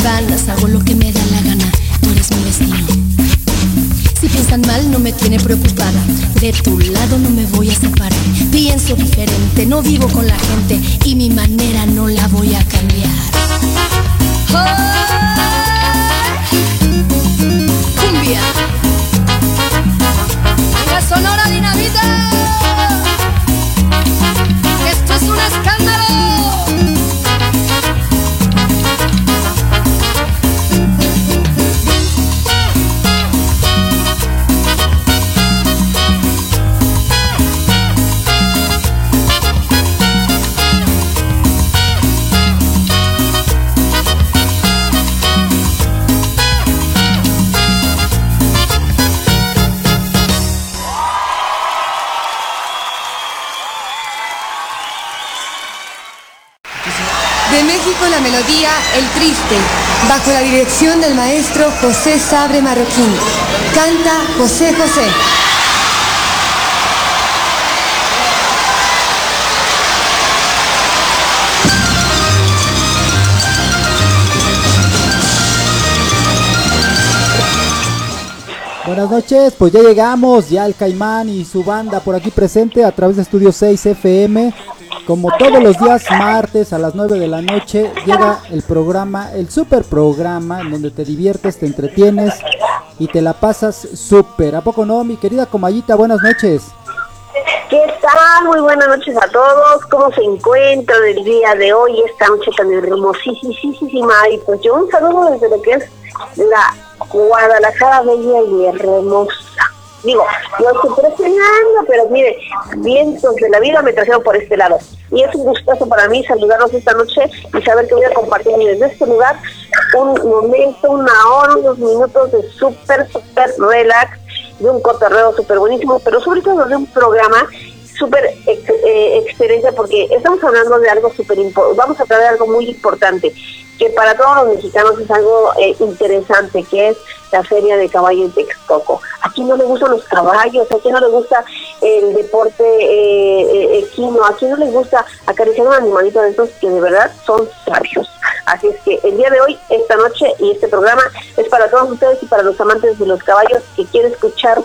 hago lo que me da la gana, tú eres mi destino. Si piensan mal, no me tiene preocupada. De tu lado no me voy a separar. Pienso diferente, no vivo con la gente y mi manera no la voy a cambiar. Cumbia. La sonora dinamita. Bajo la dirección del maestro José Sabre Marroquín. Canta José José. Buenas noches, pues ya llegamos, ya el Caimán y su banda por aquí presente a través de Estudio 6 FM como todos los días martes a las 9 de la noche llega el programa, el super programa en donde te diviertes, te entretienes y te la pasas súper. ¿A poco no, mi querida Comayita? Buenas noches. ¿Qué tal? Muy buenas noches a todos. ¿Cómo se encuentran el día de hoy, esta noche tan hermosísima? Y pues yo un saludo desde lo que es la Guadalajara Bella y Hermosa digo, no estoy presionando, pero mire, vientos de la vida me trajeron por este lado. Y es un gustazo para mí saludarlos esta noche y saber que voy a compartir desde este lugar un momento, una hora, unos minutos de súper, súper relax, de un cotorreo súper buenísimo, pero sobre todo de un programa súper eh, experiencia porque estamos hablando de algo súper importante, vamos a hablar de algo muy importante, que para todos los mexicanos es algo eh, interesante, que es la feria de caballos de Texcoco. Aquí no le gustan los caballos, aquí no le gusta el deporte eh, equino, aquí no les gusta acariciar un animalito de estos que de verdad son sabios. Así es que el día de hoy, esta noche y este programa es para todos ustedes y para los amantes de los caballos que quieren escuchar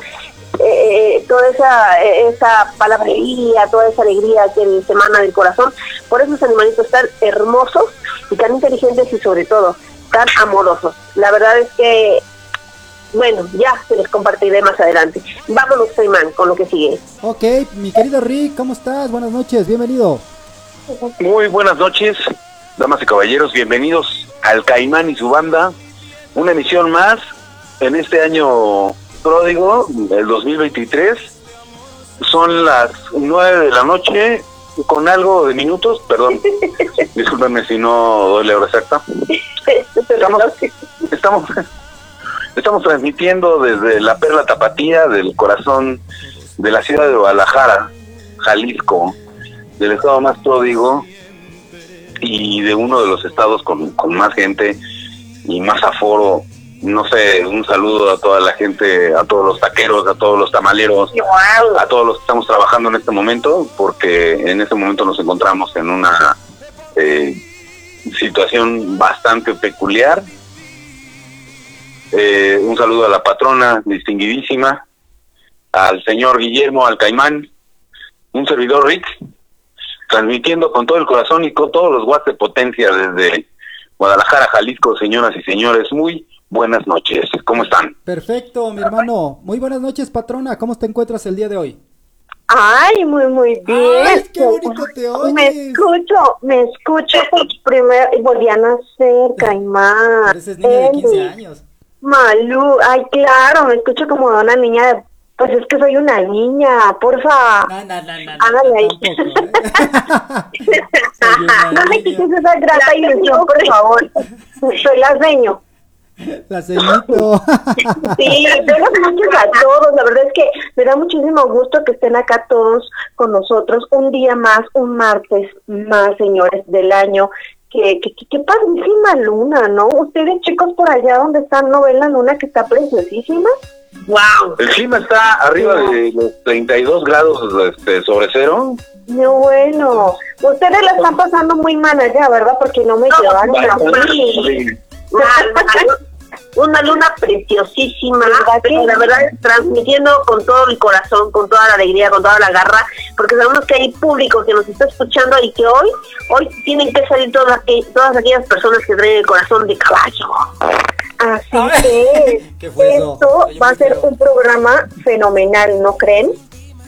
eh, toda esa, esa palabrería, toda esa alegría que se emana del corazón, por esos animalitos tan hermosos y tan inteligentes y sobre todo tan amorosos. La verdad es que, bueno, ya se les compartiré más adelante. Vámonos, Feynman, con lo que sigue. Ok, mi querido Rick, ¿cómo estás? Buenas noches, bienvenido. Muy buenas noches, damas y caballeros, bienvenidos al Caimán y su banda. Una emisión más en este año pródigo el 2023. Son las 9 de la noche con algo de minutos, perdón. Discúlpenme si no doy la hora exacta. Estamos, estamos, estamos transmitiendo desde la Perla Tapatía del corazón de la ciudad de Guadalajara, Jalisco, del estado más pródigo y de uno de los estados con, con más gente y más aforo no sé, un saludo a toda la gente, a todos los taqueros, a todos los tamaleros, a todos los que estamos trabajando en este momento, porque en este momento nos encontramos en una eh, situación bastante peculiar. Eh, un saludo a la patrona distinguidísima, al señor Guillermo Alcaimán, un servidor Rick, transmitiendo con todo el corazón y con todos los watts de potencia desde Guadalajara, Jalisco, señoras y señores, muy buenas noches. ¿Cómo están? Perfecto, mi hermano. Muy buenas noches, patrona. ¿Cómo te encuentras el día de hoy? Ay, muy, muy bien. Ay, qué bonito te oyes. Me escucho, me escucho por primera volví a nacer, Caimán. Pareces niña de 15 años. Malú, ay, claro, me escucho como una niña de... Pues es que soy una niña, porfa. No, no, no, no. Hágale ahí. Tampoco, ¿eh? no me quites esa grata ilusión, por favor. Soy la seño. La ceñito. Sí, buenas noches a todos. La verdad es que me da muchísimo gusto que estén acá todos con nosotros. Un día más, un martes más, señores, del año. Que, que, que, qué padrísima luna, ¿no? Ustedes, chicos, por allá donde están, ¿no ven la luna que está preciosísima? ¡Wow! El clima está arriba de los 32 grados este, sobre cero. No, bueno. Ustedes la están pasando muy mal allá, ¿verdad? Porque no me llevaron a mí. Una luna preciosísima, pero la verdad es transmitiendo con todo el corazón, con toda la alegría, con toda la garra, porque sabemos que hay público que nos está escuchando y que hoy, hoy tienen que salir todas, todas aquellas personas que traen el corazón de caballo. Así que ¿Qué fue eso? esto Oye, va a ser un programa fenomenal, ¿no creen?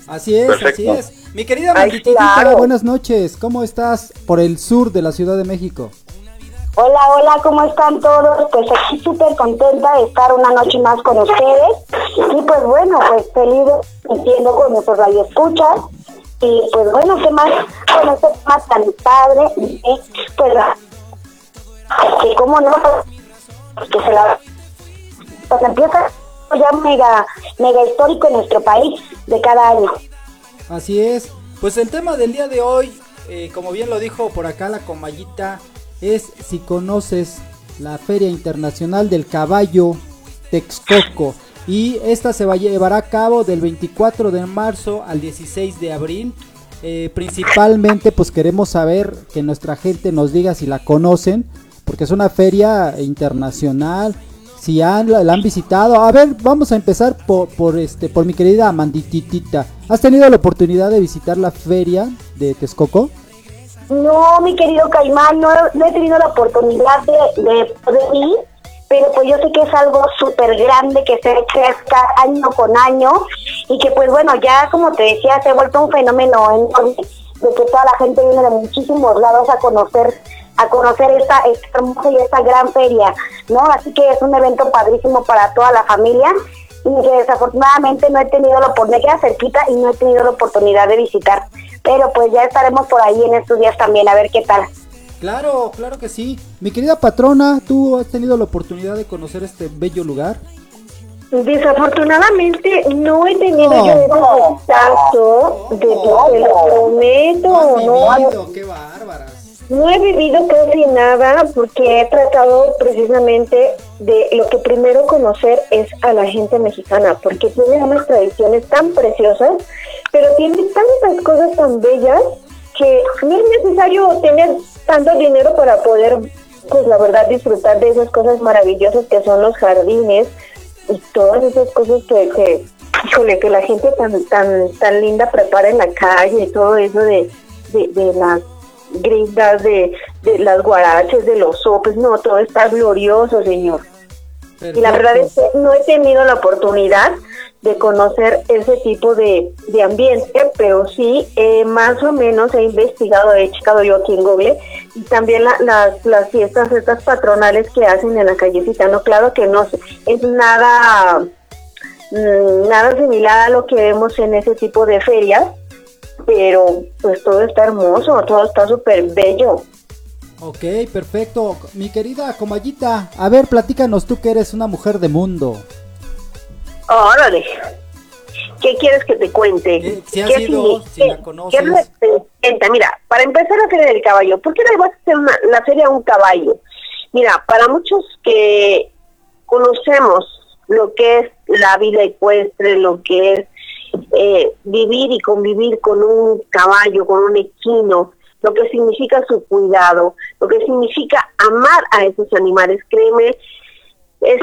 Así es, Perfecto. así es. Mi querida Ay, claro. buenas noches. ¿Cómo estás por el sur de la Ciudad de México? Hola, hola, ¿cómo están todos? Pues aquí súper contenta de estar una noche más con ustedes. Y pues bueno, pues feliz entiendo con nuestros radioescuchas. Y pues bueno, ¿qué más? Con este tema tan padre, y, pues que cómo no, pues, que se la... Pues empieza ya mega, mega histórico en nuestro país de cada año. Así es. Pues el tema del día de hoy, eh, como bien lo dijo por acá la comayita, es si conoces la Feria Internacional del Caballo Texcoco. Y esta se va a llevar a cabo del 24 de marzo al 16 de abril. Eh, principalmente pues queremos saber que nuestra gente nos diga si la conocen, porque es una feria internacional, si han, la, la han visitado. A ver, vamos a empezar por, por, este, por mi querida Amandititita. ¿Has tenido la oportunidad de visitar la feria de Texcoco? No, mi querido Caimán, no, no he tenido la oportunidad de, de poder ir, pero pues yo sé que es algo súper grande que se crezca año con año y que pues bueno, ya como te decía, se ha vuelto un fenómeno enorme de que toda la gente viene de muchísimos lados a conocer a conocer esta, hermosa y esta gran feria, ¿no? Así que es un evento padrísimo para toda la familia y que desafortunadamente no he tenido la oportunidad, queda cerquita y no he tenido la oportunidad de visitar. Pero pues ya estaremos por ahí en estos días también, a ver qué tal. Claro, claro que sí. Mi querida patrona, ¿tú has tenido la oportunidad de conocer este bello lugar? Desafortunadamente no he tenido yo ese contacto de te lo prometo, no, qué bárbara. no he vivido casi nada porque he tratado precisamente de lo que primero conocer es a la gente mexicana, porque tiene unas tradiciones tan preciosas, pero tiene tantas cosas tan bellas que no es necesario tener tanto dinero para poder, pues la verdad, disfrutar de esas cosas maravillosas que son los jardines, y todas esas cosas que, que híjole, que la gente tan tan tan linda prepara en la calle y todo eso de, de, las gringas, de, de las guaraches, de los sopes, no, todo está glorioso, señor. Y la verdad es que no he tenido la oportunidad de conocer ese tipo de, de ambiente, pero sí eh, más o menos he investigado, he checado yo aquí en Google, y también las, las fiestas estas patronales que hacen en la callecita, no, claro que no es nada, mm, nada similar a lo que vemos en ese tipo de ferias, pero pues todo está hermoso, todo está súper bello. Ok, perfecto. Mi querida Comayita, a ver, platícanos tú que eres una mujer de mundo. Órale. ¿Qué quieres que te cuente? Si has ido, si la conoces. ¿qué Mira, para empezar la Feria del Caballo, ¿por qué le vas a hacer una, la Feria a un caballo? Mira, para muchos que conocemos lo que es la vida ecuestre, lo que es eh, vivir y convivir con un caballo, con un equino, lo que significa su cuidado, lo que significa amar a esos animales, créeme, es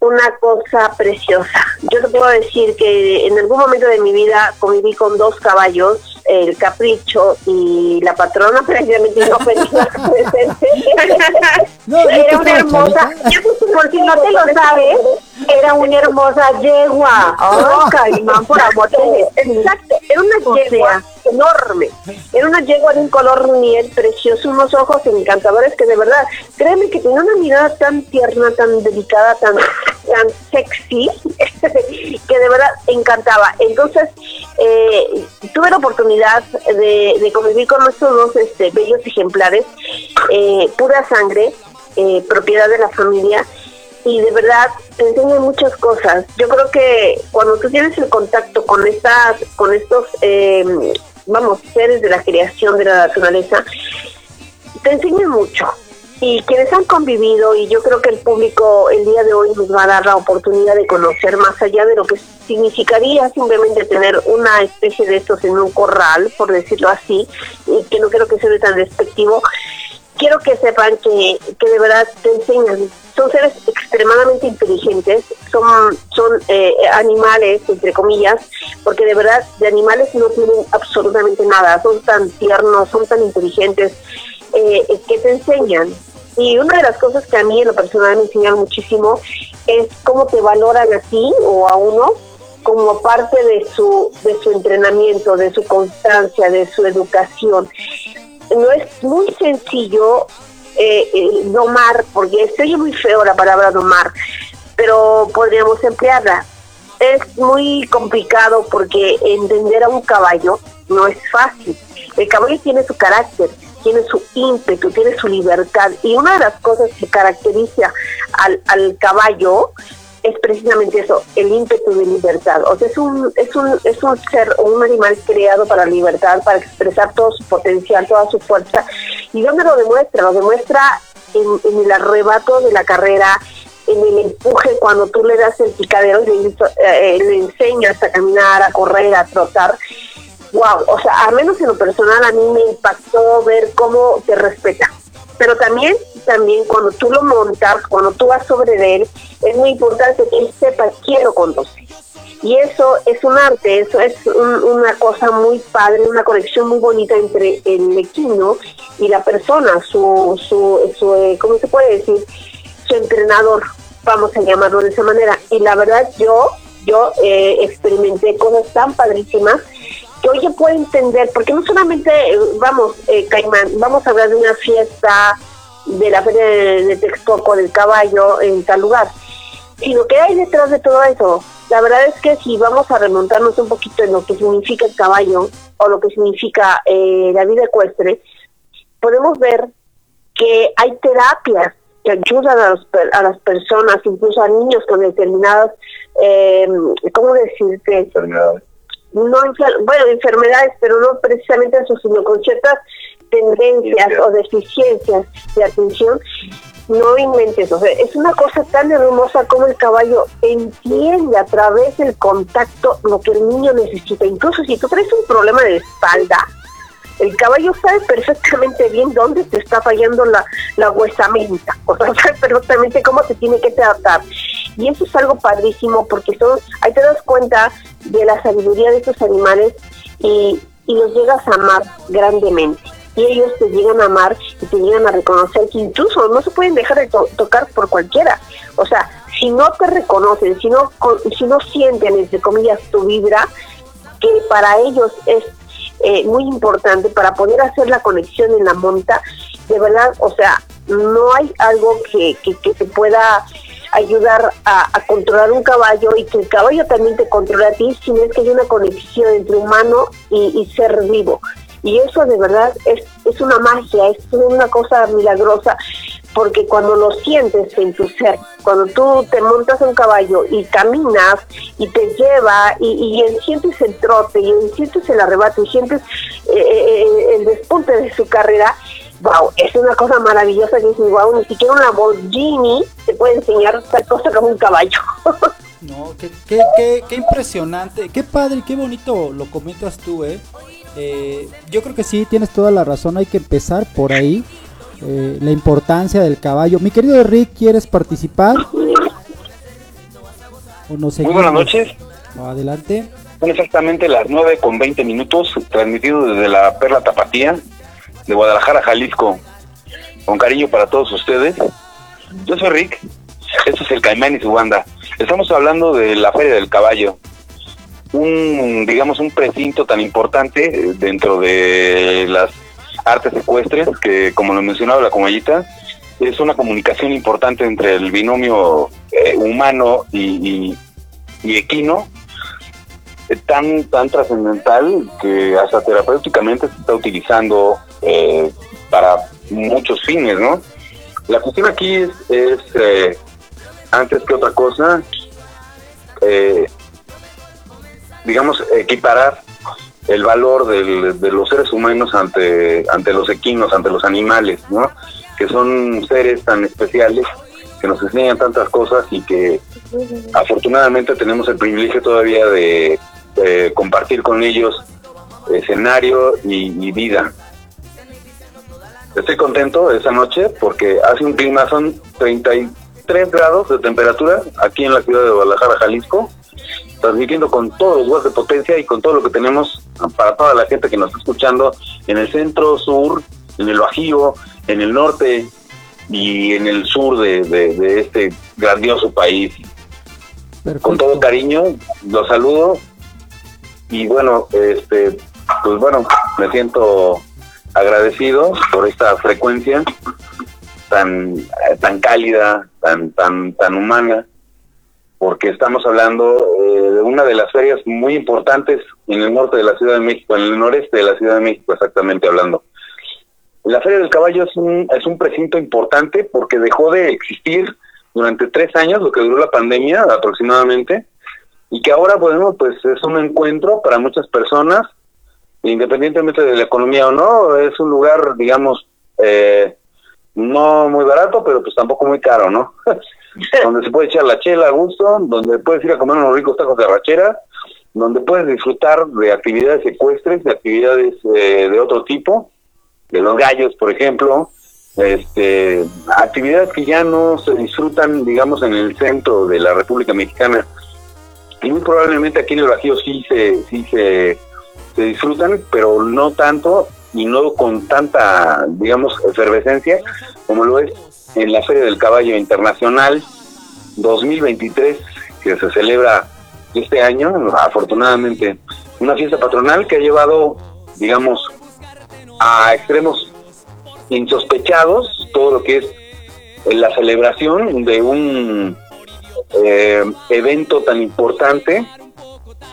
una cosa preciosa. Yo te puedo decir que en algún momento de mi vida conviví con dos caballos, el capricho y la patrona, precisamente no presente. era una hermosa, por si no te lo sabes, era una hermosa yegua. Oh, caimán, por amor Exacto, era una yegua enorme. Era una yegua de un color miel precioso, unos ojos encantadores que de verdad, créeme que tenía una mirada tan tierna, tan delicada, tan, tan sexy, que de verdad encantaba. Entonces, eh, tuve la oportunidad de, convivir con estos dos este, bellos ejemplares, eh, pura sangre, eh, propiedad de la familia y de verdad te enseñan muchas cosas. Yo creo que cuando tú tienes el contacto con estas, con estos, eh, vamos, seres de la creación de la naturaleza, te enseñan mucho. Y quienes han convivido, y yo creo que el público el día de hoy nos va a dar la oportunidad de conocer más allá de lo que significaría simplemente tener una especie de estos en un corral, por decirlo así, y que no creo que sea tan despectivo, quiero que sepan que, que de verdad te enseñan. Son seres extremadamente inteligentes, son, son eh, animales, entre comillas, porque de verdad de animales no tienen absolutamente nada, son tan tiernos, son tan inteligentes, eh, que te enseñan. Y una de las cosas que a mí en lo personal me enseñan muchísimo es cómo te valoran a ti o a uno como parte de su, de su entrenamiento, de su constancia, de su educación no es muy sencillo eh, eh, domar, porque estoy muy feo la palabra domar, pero podríamos emplearla. Es muy complicado porque entender a un caballo no es fácil. El caballo tiene su carácter, tiene su ímpetu, tiene su libertad. Y una de las cosas que caracteriza al, al caballo es precisamente eso, el ímpetu de libertad. O sea, es un, es un, es un ser un animal creado para libertad, para expresar todo su potencial, toda su fuerza. ¿Y dónde lo demuestra? Lo demuestra en, el arrebato de la carrera, en el empuje cuando tú le das el picadero y le, eh, enseñas a caminar, a correr, a trotar. Wow, o sea, al menos en lo personal a mí me impactó ver cómo te respeta pero también, también cuando tú lo montas, cuando tú vas sobre él, es muy importante que él sepa quién lo conduce. Y eso es un arte, eso es una cosa muy padre, una conexión muy bonita entre el equino y la persona, su, su, su eh, ¿cómo se puede decir? Su entrenador, vamos a llamarlo de esa manera. Y la verdad yo, yo eh, experimenté cosas tan padrísimas que hoy ya puedo entender, porque no solamente, eh, vamos, eh, Caimán, vamos a hablar de una fiesta de la feria de, Texcoco del caballo en tal lugar, sino que hay detrás de todo eso. La verdad es que si vamos a remontarnos un poquito en lo que significa el caballo o lo que significa eh, la vida ecuestre, podemos ver que hay terapias que ayudan a, a las personas, incluso a niños con determinadas, eh, ¿cómo decirte? Enfermedades. No, bueno, enfermedades, pero no precisamente eso, sino con ciertas tendencias o deficiencias de atención no inventes, o sea, es una cosa tan hermosa como el caballo entiende a través del contacto lo que el niño necesita. Incluso si tú traes un problema de espalda, el caballo sabe perfectamente bien dónde te está fallando la, la huesamenta, o sea, sabe perfectamente cómo te tiene que tratar. Y eso es algo padrísimo porque son, ahí te das cuenta de la sabiduría de estos animales y, y los llegas a amar grandemente y ellos te llegan a amar y te llegan a reconocer que incluso no se pueden dejar de tocar por cualquiera. O sea, si no te reconocen, si no, si no sienten, entre comillas, tu vibra, que para ellos es eh, muy importante para poder hacer la conexión en la monta, de verdad, o sea, no hay algo que, que, te pueda ayudar a, controlar un caballo y que el caballo también te controle a ti, sino es que hay una conexión entre humano y ser vivo. Y eso de verdad es, es una magia, es una cosa milagrosa, porque cuando lo sientes en tu ser, cuando tú te montas un caballo y caminas y te lleva y, y sientes el trote y sientes el arrebato y sientes eh, eh, eh, el despunte de su carrera, wow, es una cosa maravillosa que dices, wow, ni siquiera una Lamborghini te puede enseñar tal cosa como un caballo. No, qué, qué, qué, qué impresionante, qué padre, qué bonito lo comentas tú, ¿eh? Eh, yo creo que sí, tienes toda la razón, hay que empezar por ahí. Eh, la importancia del caballo. Mi querido Rick, ¿quieres participar? ¿O no Muy buenas noches. Adelante. Son exactamente las 9 con 20 minutos, transmitido desde la Perla Tapatía de Guadalajara, Jalisco. Con cariño para todos ustedes. Yo soy Rick, este es el Caimán y su banda. Estamos hablando de la Feria del Caballo un, digamos, un precinto tan importante dentro de las artes ecuestres, que como lo mencionaba la comallita, es una comunicación importante entre el binomio eh, humano y, equino, eh, tan, tan trascendental que hasta terapéuticamente se está utilizando eh, para muchos fines, ¿no? La cuestión aquí es, es antes que otra cosa, eh, digamos, equiparar el valor de los seres humanos ante, ante los equinos, ante los animales, ¿no? Que son seres tan especiales que nos enseñan tantas cosas y que afortunadamente tenemos el privilegio todavía de, compartir con ellos escenario y, vida. Estoy contento esa noche porque hace un clima, son 33 grados de temperatura aquí en la ciudad de Guadalajara, Jalisco, transmitiendo con todos los watts de potencia y con todo lo que tenemos para toda la gente que nos está escuchando en el centro, sur, en el Bajío, en el norte y en el sur de, este grandioso país. Con todo cariño, los saludo y bueno, este, pues bueno, me siento agradecido por esta frecuencia tan tan cálida, tan tan tan humana porque estamos hablando de una de las ferias muy importantes en el norte de la Ciudad de México, en el noreste de la Ciudad de México exactamente hablando. La Feria del Caballo es un, es un precinto importante porque dejó de existir durante tres años, lo que duró la pandemia aproximadamente, y que ahora, bueno, pues es un encuentro para muchas personas, independientemente de la economía o no, es un lugar, digamos, eh, no muy barato, pero pues tampoco muy caro, ¿no? donde se puede echar la chela a gusto, donde puedes ir a comer unos ricos tacos de rachera, donde puedes disfrutar de actividades ecuestres, de actividades eh, de otro tipo, de los gallos, por ejemplo, este, actividades que ya no se disfrutan, digamos, en el centro de la República Mexicana. Y muy probablemente aquí en el Bajío sí se, sí se, se disfrutan, pero no tanto y no con tanta, digamos, efervescencia como lo es en la Feria del Caballo Internacional 2023 que se celebra este año, afortunadamente, una fiesta patronal que ha llevado, digamos, a extremos insospechados todo lo que es la celebración de un eh, evento tan importante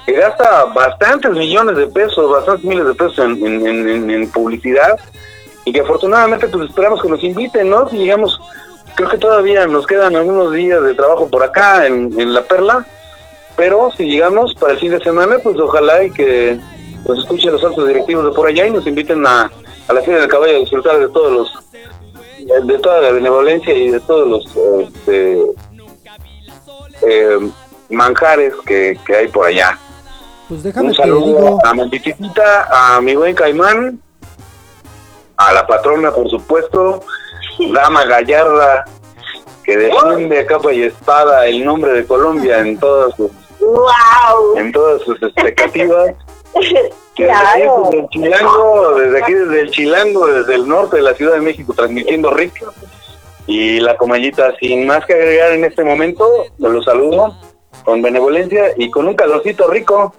que gasta bastantes millones de pesos, bastantes miles de pesos en, en publicidad y que afortunadamente pues esperamos que nos inviten, ¿no? Si llegamos creo que todavía nos quedan algunos días de trabajo por acá en, en La Perla, pero si llegamos para el fin de semana, pues ojalá y que nos escuchen los altos directivos de por allá y nos inviten a, a la Feria del Caballo a disfrutar de todos los de toda la benevolencia y de todos los este, eh, manjares que, que hay por allá. Pues déjame Un saludo digo, a Mentitita, a mi buen Caimán, a la patrona, por supuesto, Dama Gallarda, que defiende a capa y espada el nombre de Colombia en todas sus, ¡Wow! en todas sus expectativas. Claro. desde aquí, desde el Chilango, desde aquí desde el Chilango, desde el norte de la Ciudad de México, transmitiendo RIC. Y la comallita, sin más que agregar en este momento, los saludo con benevolencia y con un calorcito rico.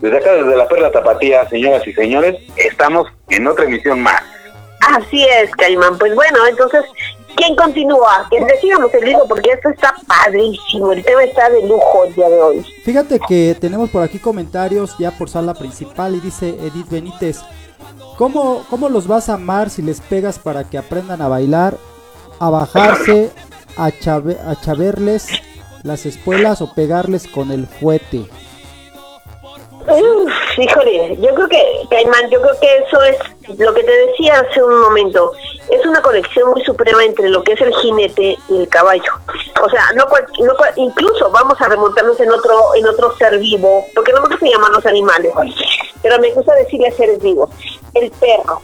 Desde acá, desde la Perla Tapatía, señoras y señores, estamos en otra emisión más. Así es, Caimán. Pues bueno, entonces, ¿quién continúa? Que decíamos el libro porque esto está padrísimo. El tema está de lujo el día de hoy. fíjate que tenemos por aquí comentarios ya por sala principal y dice Edith Benítez, ¿cómo, ¿cómo los vas a amar si les pegas para que aprendan a bailar, a bajarse, a, chave- a chaverles las espuelas o pegarles con el fuete? Híjole, yo creo que, Caimán, yo creo que eso es lo que te decía hace un momento. Es una conexión muy suprema entre lo que es el jinete y el caballo. O sea, no, cual- no cual- incluso vamos a remontarnos en otro en otro ser vivo, porque no me gusta llaman los animales, pero me gusta decirle seres vivos. El perro.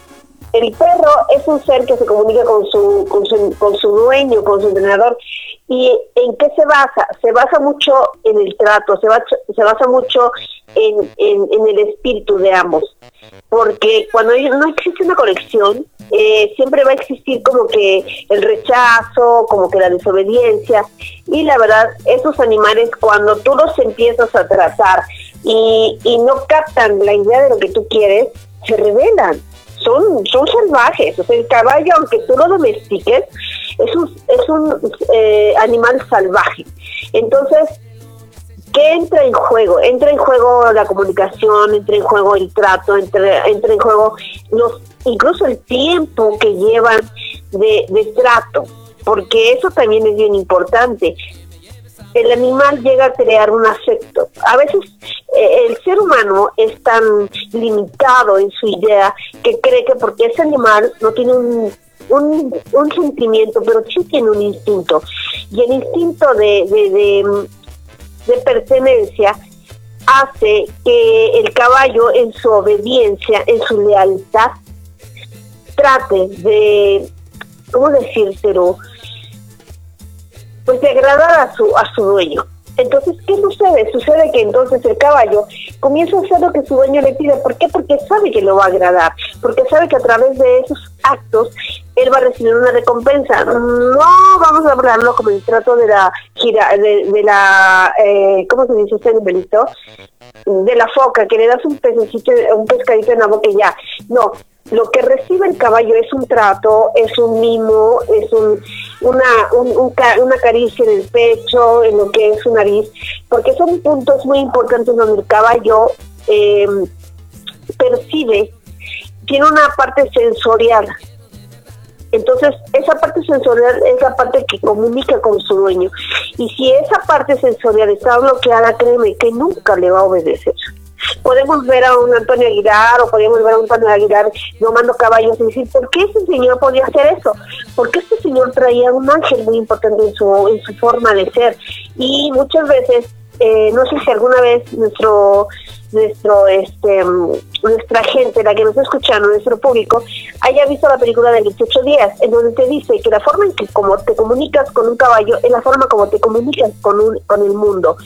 El perro es un ser que se comunica con su, con su, con su dueño, con su entrenador. ¿Y en qué se basa? Se basa mucho en el trato, se basa, se basa mucho en, en, el espíritu de ambos. Porque cuando no existe una conexión, eh, siempre va a existir como que el rechazo, como que la desobediencia. Y la verdad, esos animales, cuando tú los empiezas a tratar y, y no captan la idea de lo que tú quieres, se rebelan son, son salvajes. O sea, el caballo, aunque tú lo domestiques, es un, es un eh, animal salvaje. Entonces, ¿qué entra en juego? Entra en juego la comunicación, entra en juego el trato, entra, entra en juego los incluso el tiempo que llevan de, de trato, porque eso también es bien importante el animal llega a crear un afecto. A veces el ser humano es tan limitado en su idea que cree que porque ese animal no tiene un, un, un sentimiento, pero sí tiene un instinto. Y el instinto de, de, de, pertenencia hace que el caballo en su obediencia, en su lealtad, trate de, ¿cómo decírselo? pues de agradar a su, a su dueño. Entonces, ¿qué sucede? Sucede que entonces el caballo comienza a hacer lo que su dueño le pide. ¿Por qué? Porque sabe que lo va a agradar, porque sabe que a través de esos actos él va a recibir una recompensa. No vamos a hablarlo como el trato de la gira, de, de la, eh, ¿cómo se dice este numerito? De la foca, que le das un pececito, un pescadito en la boca y ya. No, lo que recibe el caballo es un trato, es un mimo, es un, una, un- un una caricia en el pecho, en lo que es su nariz, porque son puntos muy importantes donde el caballo eh, percibe, tiene una parte sensorial. Entonces, esa parte sensorial es la parte que comunica con su dueño. Y si esa parte sensorial está bloqueada, créeme que nunca le va a obedecer. Podemos ver a un Antonio Aguilar o podemos ver a un Antonio Aguilar domando caballos y decir, ¿por qué ese señor podía hacer eso? Porque este señor traía un ángel muy importante en su, en su forma de ser. Y muchas veces, eh, no sé si alguna vez nuestro nuestro este nuestra gente, la que nos está escuchando, nuestro público, haya visto la película de 28 días, en donde te dice que la forma en que como te comunicas con un caballo es la forma como te comunicas con un, con el mundo.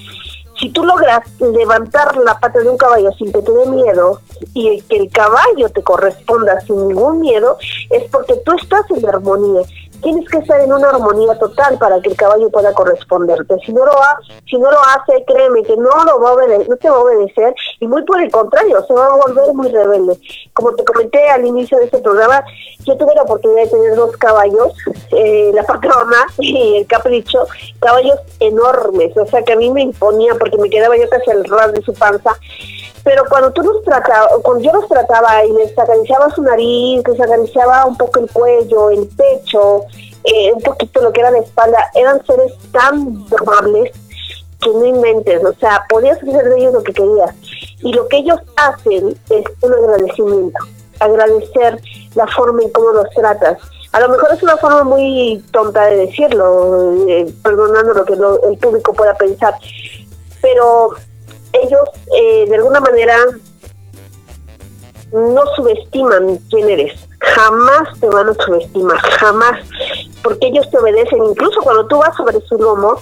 Si tú logras levantar la pata de un caballo sin que te dé miedo y que el caballo te corresponda sin ningún miedo, es porque tú estás en armonía. Tienes que estar en una armonía total para que el caballo pueda corresponderte. Si no lo, ha, si no lo hace, créeme que no lo va a obedecer, no te va a obedecer y muy por el contrario, se va a volver muy rebelde. Como te comenté al inicio de este programa, yo tuve la oportunidad de tener dos caballos, eh, la patrona y el capricho, caballos enormes, o sea que a mí me imponía porque me quedaba yo casi al ras de su panza. Pero cuando tú los trataba, cuando yo los trataba y les acariciaba su nariz, les acariciaba un poco el cuello, el pecho, eh, un poquito lo que era la espalda, eran seres tan amables que no inventes, o sea, podías hacer de ellos lo que querías. Y lo que ellos hacen es un agradecimiento, agradecer la forma en cómo los tratas. A lo mejor es una forma muy tonta de decirlo, eh, perdonando lo que el público pueda pensar, pero ellos eh, de alguna manera no subestiman quién eres, jamás te van a subestimar, jamás, porque ellos te obedecen, incluso cuando tú vas sobre su lomo,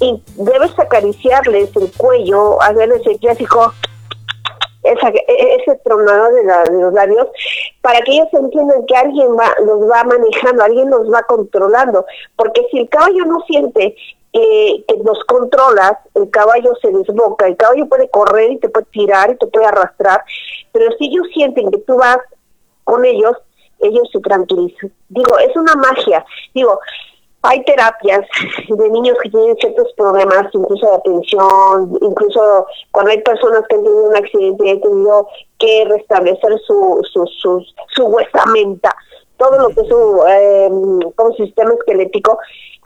y debes acariciarles el cuello, hacerles el clásico esa, e, ese tronado de, los labios para que ellos entiendan que alguien va, los va manejando, alguien los va controlando, porque si el caballo no siente que los controlas, el caballo se desboca, el caballo puede correr y te puede tirar y te puede arrastrar, pero si ellos sienten que tú vas con ellos, ellos se tranquilizan. Digo, es una magia. Digo, hay terapias de niños que tienen ciertos problemas, incluso de atención, incluso cuando hay personas que han tenido un accidente y han tenido que restablecer su, su, su, su huesamenta, todo lo que es su eh, como sistema esquelético,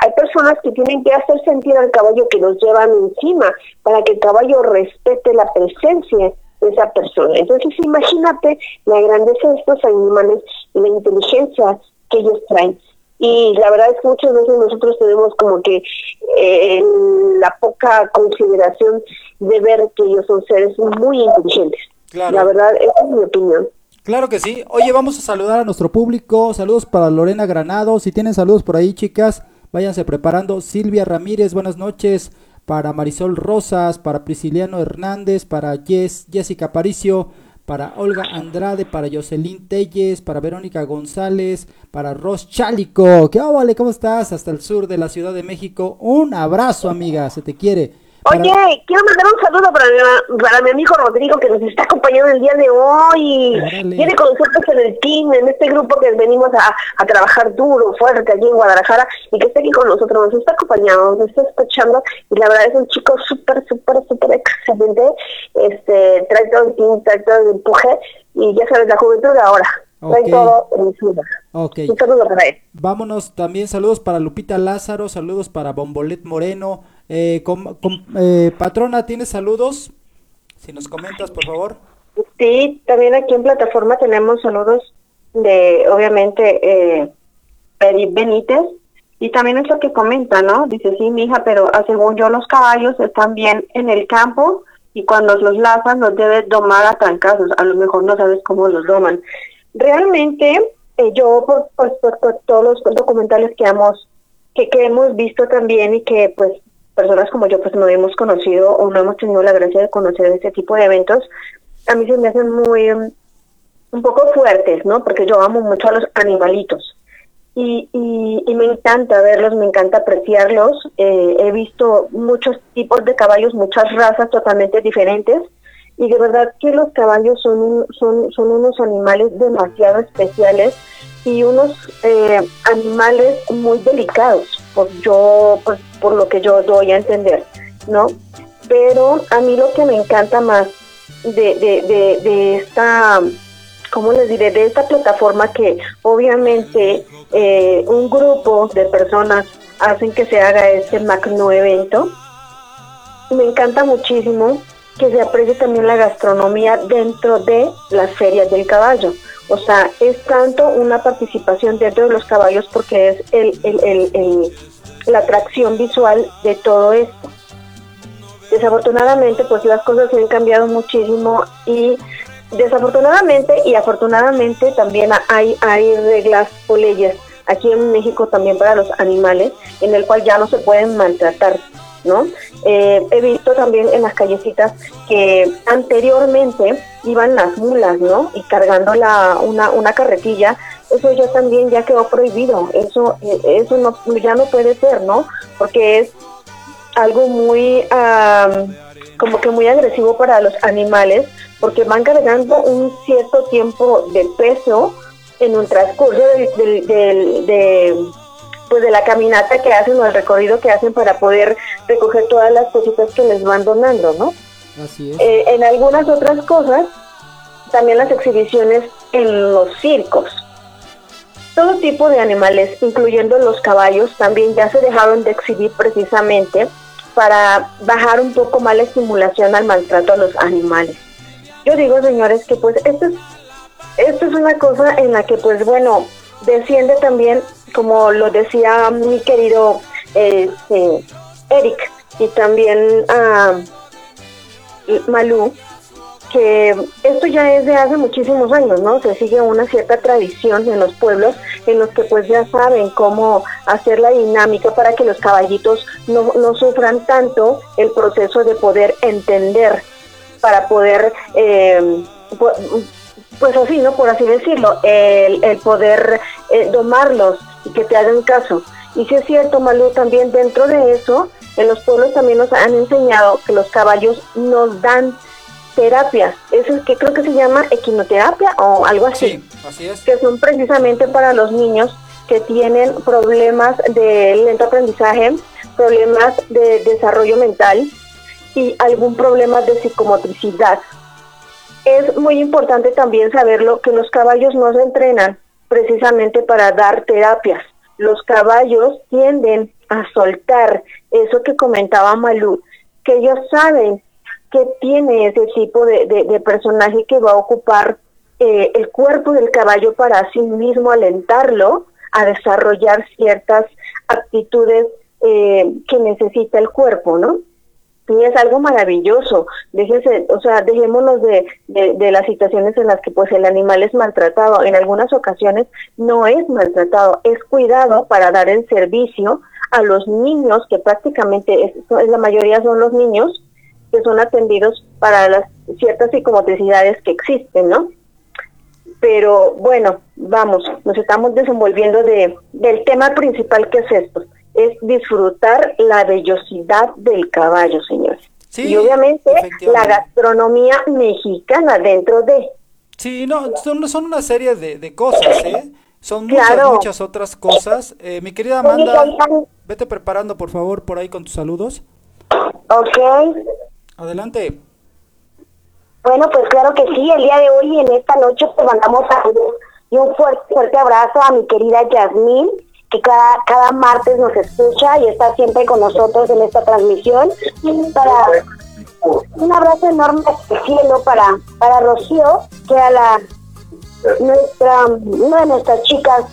hay personas que tienen que hacer sentir al caballo que los llevan encima para que el caballo respete la presencia de esa persona. Entonces imagínate la grandeza de estos animales y la inteligencia que ellos traen y la verdad es que muchas veces nosotros tenemos como que eh, la poca consideración de ver que ellos son seres muy inteligentes. La verdad, esa es mi opinión. Claro que sí. Oye, vamos a saludar a nuestro público. Saludos para Lorena Granado. Si tienen saludos por ahí, chicas, váyanse preparando. Silvia Ramírez, buenas noches. Para Marisol Rosas, para Prisciliano Hernández, para Jess, Jessica Paricio, para Olga Andrade, para Jocelyn Telles, para Verónica González, para Ros Chálico. ¿Qué vale? ¿Cómo estás? Hasta el sur de la Ciudad de México. Un abrazo, amiga, se te quiere. Oye, quiero mandar un saludo para mi, para mi amigo Rodrigo que nos está acompañando el día de hoy. Viene con nosotros en el team, en este grupo que venimos a, a, trabajar duro, fuerte allí en Guadalajara y que está aquí con nosotros, nos está acompañando, nos está escuchando y la verdad es un chico súper, súper, súper excelente. Este, trae todo el team, trae todo el empuje y ya sabes, la juventud de ahora. Trae todo vida. Un saludo para él. Vámonos también, saludos para Lupita Lázaro, saludos para Bombolet Moreno. Eh, eh, patrona, ¿tienes saludos? Si nos comentas, por favor. Sí, también aquí en plataforma tenemos saludos de, obviamente, eh, Benítez. Y también es lo que comenta, ¿no? Dice, sí, mija, pero ah, según yo los caballos están bien en el campo y cuando los lazan los debes domar a trancazos. A lo mejor no sabes cómo los doman. Realmente, eh, yo, por, por, todos los documentales que hemos, que hemos visto también y que pues personas como yo pues no hemos conocido o no hemos tenido la gracia de conocer este tipo de eventos, a mí se me hacen muy um, un poco fuertes, ¿no? Porque yo amo mucho a los animalitos y, y, me encanta verlos, me encanta apreciarlos. Eh, he visto muchos tipos de caballos, muchas razas totalmente diferentes y de verdad que los caballos son, son, son unos animales demasiado especiales y unos eh, animales muy delicados por yo pues, por lo que yo doy a entender no pero a mí lo que me encanta más de, de, de, esta ¿cómo les diré? De esta plataforma que obviamente eh, un grupo de personas hacen que se haga este magno evento. Me encanta muchísimo que se aprecie también la gastronomía dentro de las ferias del caballo. O sea, es tanto una participación dentro de los caballos porque es el, el, el, la atracción visual de todo esto. Desafortunadamente, pues las cosas se han cambiado muchísimo y desafortunadamente y afortunadamente también hay, hay reglas o leyes aquí en México también para los animales en el cual ya no se pueden maltratar ¿no? Eh, he visto también en las callecitas que anteriormente iban las mulas, ¿no? Y cargando la, una, una carretilla, eso ya también ya quedó prohibido, eso, eh, eso no, ya no puede ser, ¿no? Porque es algo muy, como que muy agresivo para los animales, porque van cargando un cierto tiempo de peso en un transcurso del, del, de pues de la caminata que hacen o el recorrido que hacen para poder recoger todas las cositas que les van donando, ¿no? Así es. Eh, en algunas otras cosas, también las exhibiciones en los circos. todo tipo de animales, incluyendo los caballos, también ya se dejaron de exhibir precisamente para bajar un poco más la estimulación al maltrato a los animales. Yo digo, señores, que pues esto es, esto es una cosa en la que pues bueno, desciende también, como lo decía mi querido este, Eric y también a Malú, que esto ya es de hace muchísimos años, ¿no? Se sigue una cierta tradición en los pueblos en los que pues ya saben cómo hacer la dinámica para que los caballitos no, no sufran tanto el proceso de poder entender, para poder, eh, pues, así, ¿no? Por así decirlo, el, el poder eh, domarlos y que te hagan caso. Y si es cierto, Malú, también dentro de eso, en los pueblos también nos han enseñado que los caballos nos dan terapias, eso es que creo que se llama equinoterapia o algo así, así es. que son precisamente para los niños que tienen problemas de lento aprendizaje, problemas de desarrollo mental y algún problema de psicomotricidad. Es muy importante también saberlo que los caballos no se entrenan precisamente para dar terapias. Los caballos tienden a soltar eso que comentaba Malú, que ellos saben que tiene ese tipo de, personaje que va a ocupar eh, el cuerpo del caballo para sí mismo alentarlo a desarrollar ciertas actitudes eh, que necesita el cuerpo, ¿no? Y es algo maravilloso. Déjese, o sea, dejémonos de, de, las situaciones en las que pues el animal es maltratado. En algunas ocasiones no es maltratado, es cuidado para dar el servicio a los niños, que prácticamente es, la mayoría son los niños, que son atendidos para las ciertas psicomotricidades que existen, ¿no? Pero bueno, vamos, nos estamos desenvolviendo de, del tema principal que es esto, es disfrutar la vellosidad del caballo, señores. Sí, y obviamente la gastronomía mexicana dentro de... Sí, no, son, son una serie de, de cosas, ¿eh? Son muchas, muchas otras cosas. Eh, mi querida Amanda, vete preparando por favor por ahí con tus saludos. Ok. Adelante. Bueno, pues claro que sí, el día de hoy en esta noche te mandamos saludos y un fuerte, fuerte abrazo a mi querida Yasmín, que cada, cada martes nos escucha y está siempre con nosotros en esta transmisión. Para un abrazo enorme al cielo para, para Rocío, que a la nuestra, una de nuestras chicas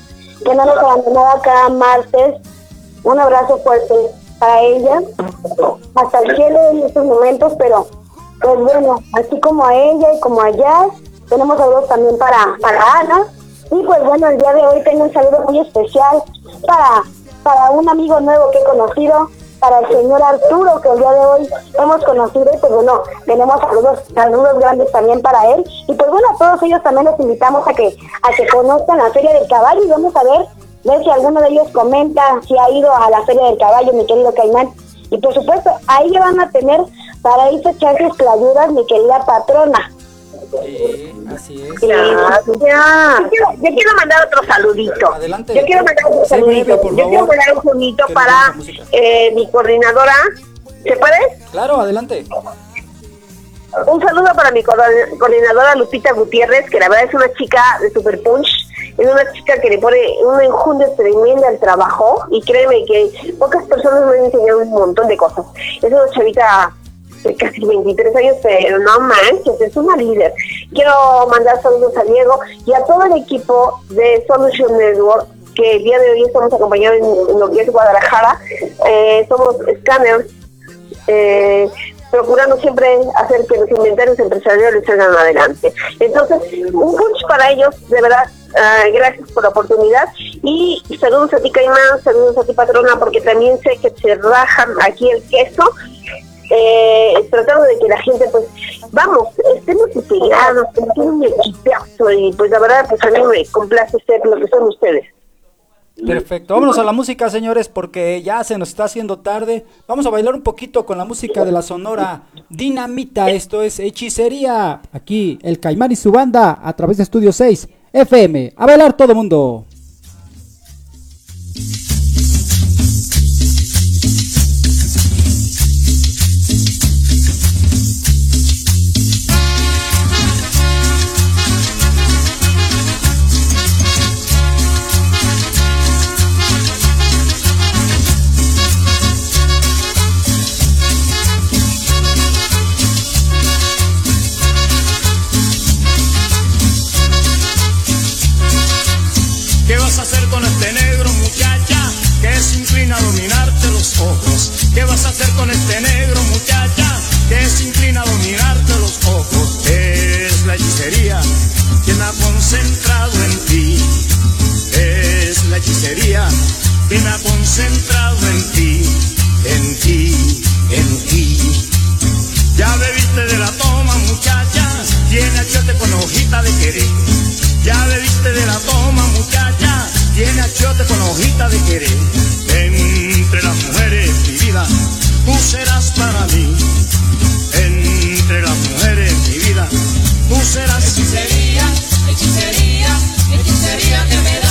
que no nos abandonaba cada martes. Un abrazo fuerte para ella, hasta el cielo en estos momentos, pero pues bueno, así como a ella y como a Jazz, tenemos saludos también para, para Ana. Y pues bueno, el día de hoy tengo un saludo muy especial para, para un amigo nuevo que he conocido, para el señor Arturo, que el día de hoy hemos conocido, y pues bueno, tenemos saludos, saludos grandes también para él. Y pues bueno, a todos ellos también los invitamos a que, a que conozcan la Feria del Caballo y vamos a ver ver si alguno de ellos comenta si ha ido a la Feria del Caballo, mi querido Caimán. Y por supuesto, ahí van a tener para irse echarse ayudas, mi querida patrona. Sí, así es. Yo, quiero, yo quiero mandar otro saludito. Adelante. Yo quiero mandar otro saludito. yo quiero mandar un saludito para eh, mi coordinadora. ¿Se puede? Claro, adelante. Un saludo para mi coordinadora Lupita Gutiérrez, que la verdad es una chica de Super Punch es una chica que le pone un enjundia tremenda al trabajo y créeme que pocas personas me han enseñado un montón de cosas. Es una chavita casi 23 años, pero no manches, es una líder. Quiero mandar saludos a Diego y a todo el equipo de Solution Network que el día de hoy estamos acompañados en, lo que es Guadalajara. Eh, somos scanners. Eh, procurando siempre hacer que los inventarios empresariales salgan adelante. Entonces, un punch para ellos, de verdad, ah, gracias por la oportunidad y saludos a ti Caimán, saludos a ti patrona, porque también sé que se rajan aquí el queso, eh, tratando de que la gente pues, vamos, estemos integrados, que un equipazo y pues la verdad pues a mí me complace ser lo que son ustedes. Perfecto, vámonos a la música, señores, porque ya se nos está haciendo tarde. Vamos a bailar un poquito con la música de la Sonora Dinamita. Esto es Hechicería. Aquí el Caimán y su banda a través de Estudio 6 FM. A bailar todo mundo. Hacer con este negro muchacha que se inclina a dominarte los ojos? Es la hechicería quien ha concentrado en ti. Es la hechicería me ha concentrado en ti, en ti, en ti. Ya bebiste de la toma, muchacha, tiene achiote con hojita de querer. Ya bebiste de la toma, muchacha, tiene achiote con hojita de querer. Entre las tú serás para mí. Entre las mujeres, mi vida, tú serás hechicería, hechicería, hechicería que me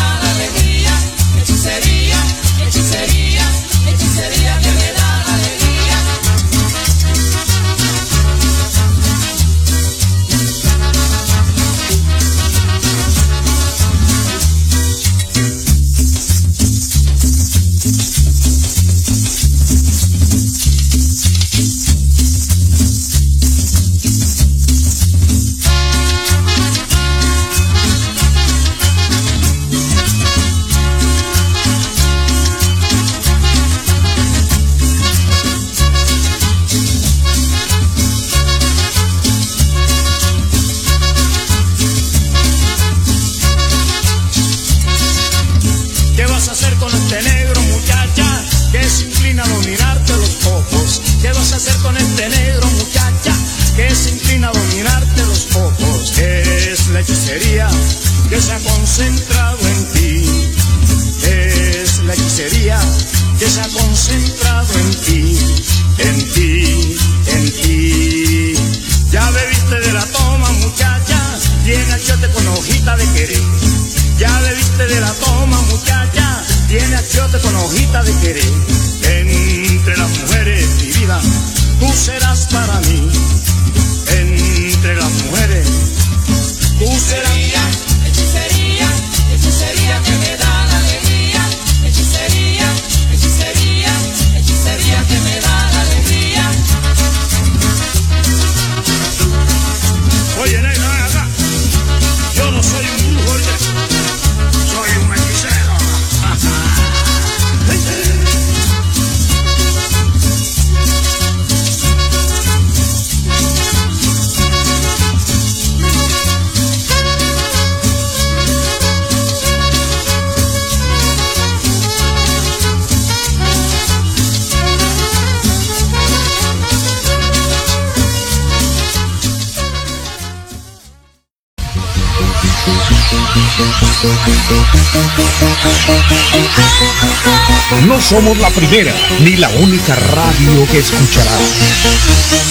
somos la primera ni la única radio que escucharás.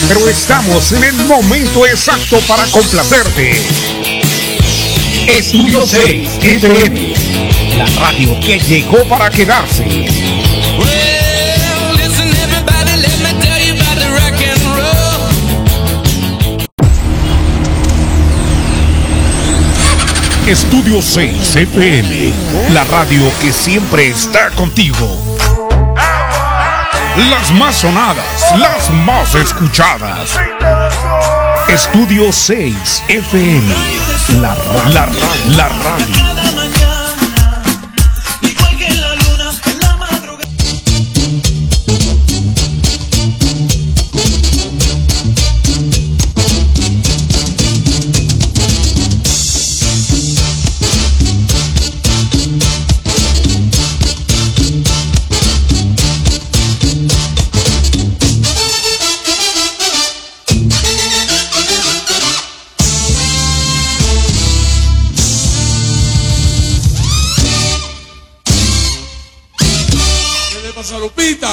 Pero estamos en el momento exacto para complacerte. Estudio 6 FM, la radio que llegó para quedarse. Estudio 6 FM, la radio que siempre está contigo. Las más sonadas, las más escuchadas. Estudio 6 FM, la, la, la radio. Le pasa a Lupita?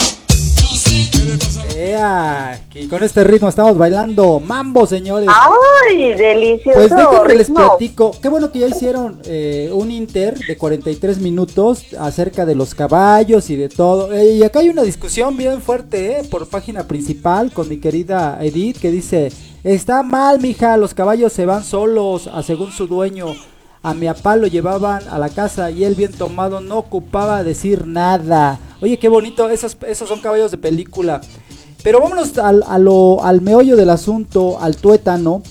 Ea, que con este ritmo estamos bailando mambo, señores. ¡Ay, delicioso! Pues déjenme les platico. Qué bueno que ya hicieron eh, un inter de 43 minutos acerca de los caballos y de todo. Eh, y acá hay una discusión bien fuerte eh, por página principal con mi querida Edith que dice: Está mal, mija, los caballos se van solos, a según su dueño. A mi papá lo llevaban a la casa y él bien tomado no ocupaba decir nada. Oye, qué bonito, esos, esos son caballos de película. Pero vámonos al, a lo- al meollo del asunto, al tuétano.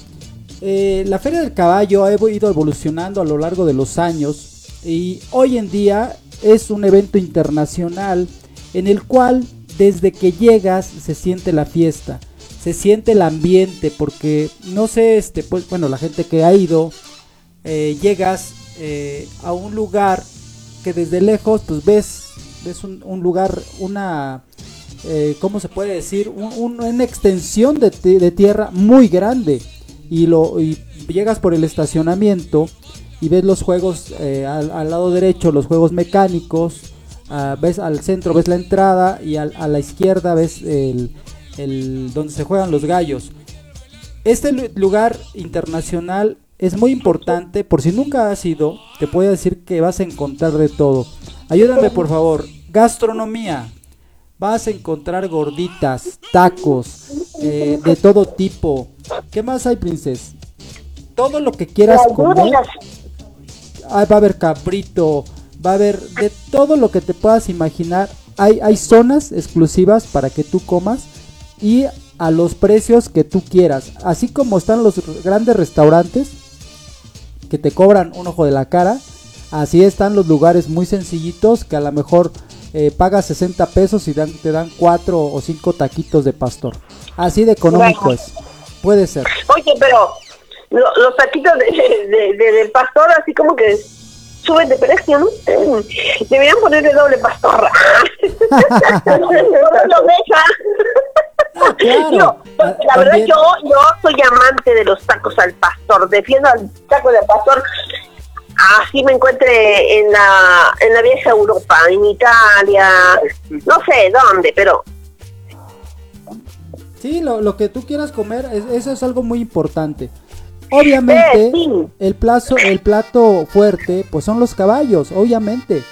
Eh, la Feria del Caballo ha ido evolucionando a lo largo de los años y hoy en día es un evento internacional en el cual desde que llegas se siente la fiesta, se siente el ambiente, porque no sé, este, pues bueno, la gente que ha ido, eh, llegas eh, a un lugar que desde lejos, pues ves, ves un, lugar, una, eh, ¿cómo se puede decir? Un- un- una extensión de, de tierra muy grande. Y, lo, y llegas por el estacionamiento y ves los juegos al, al lado derecho, los juegos mecánicos. ah, ves al centro, ves la entrada y al- a la izquierda ves el, el- donde se juegan los gallos. Este lu- lugar internacional es muy importante, por si nunca has ido, te puedo decir que vas a encontrar de todo. Ayúdame por favor, gastronomía. Vas a encontrar gorditas, tacos, eh, de todo tipo. ¿Qué más hay, princesa? Todo lo que quieras comer. Ah, va a haber cabrito, va a haber de todo lo que te puedas imaginar. Hay, hay zonas exclusivas para que tú comas y a los precios que tú quieras. Así como están los grandes restaurantes que te cobran un ojo de la cara, así están los lugares muy sencillitos que a lo mejor eh, pagas 60 pesos y dan- te dan 4 o 5 taquitos de pastor. Así de económico Bueno. es. Puede ser. Oye, pero lo- los taquitos de, de- de- del pastor así como que suben de precio, ¿no? Deberían ponerle doble pastor. no lo deja. La verdad yo yo soy amante de los tacos al pastor, defiendo al taco de pastor. Así me encuentre en la en la vieja Europa, en Italia, no sé dónde, pero Sí, lo, lo que tú quieras comer, es- eso es algo muy importante. Obviamente, el plazo, el plato fuerte, pues son los caballos, obviamente.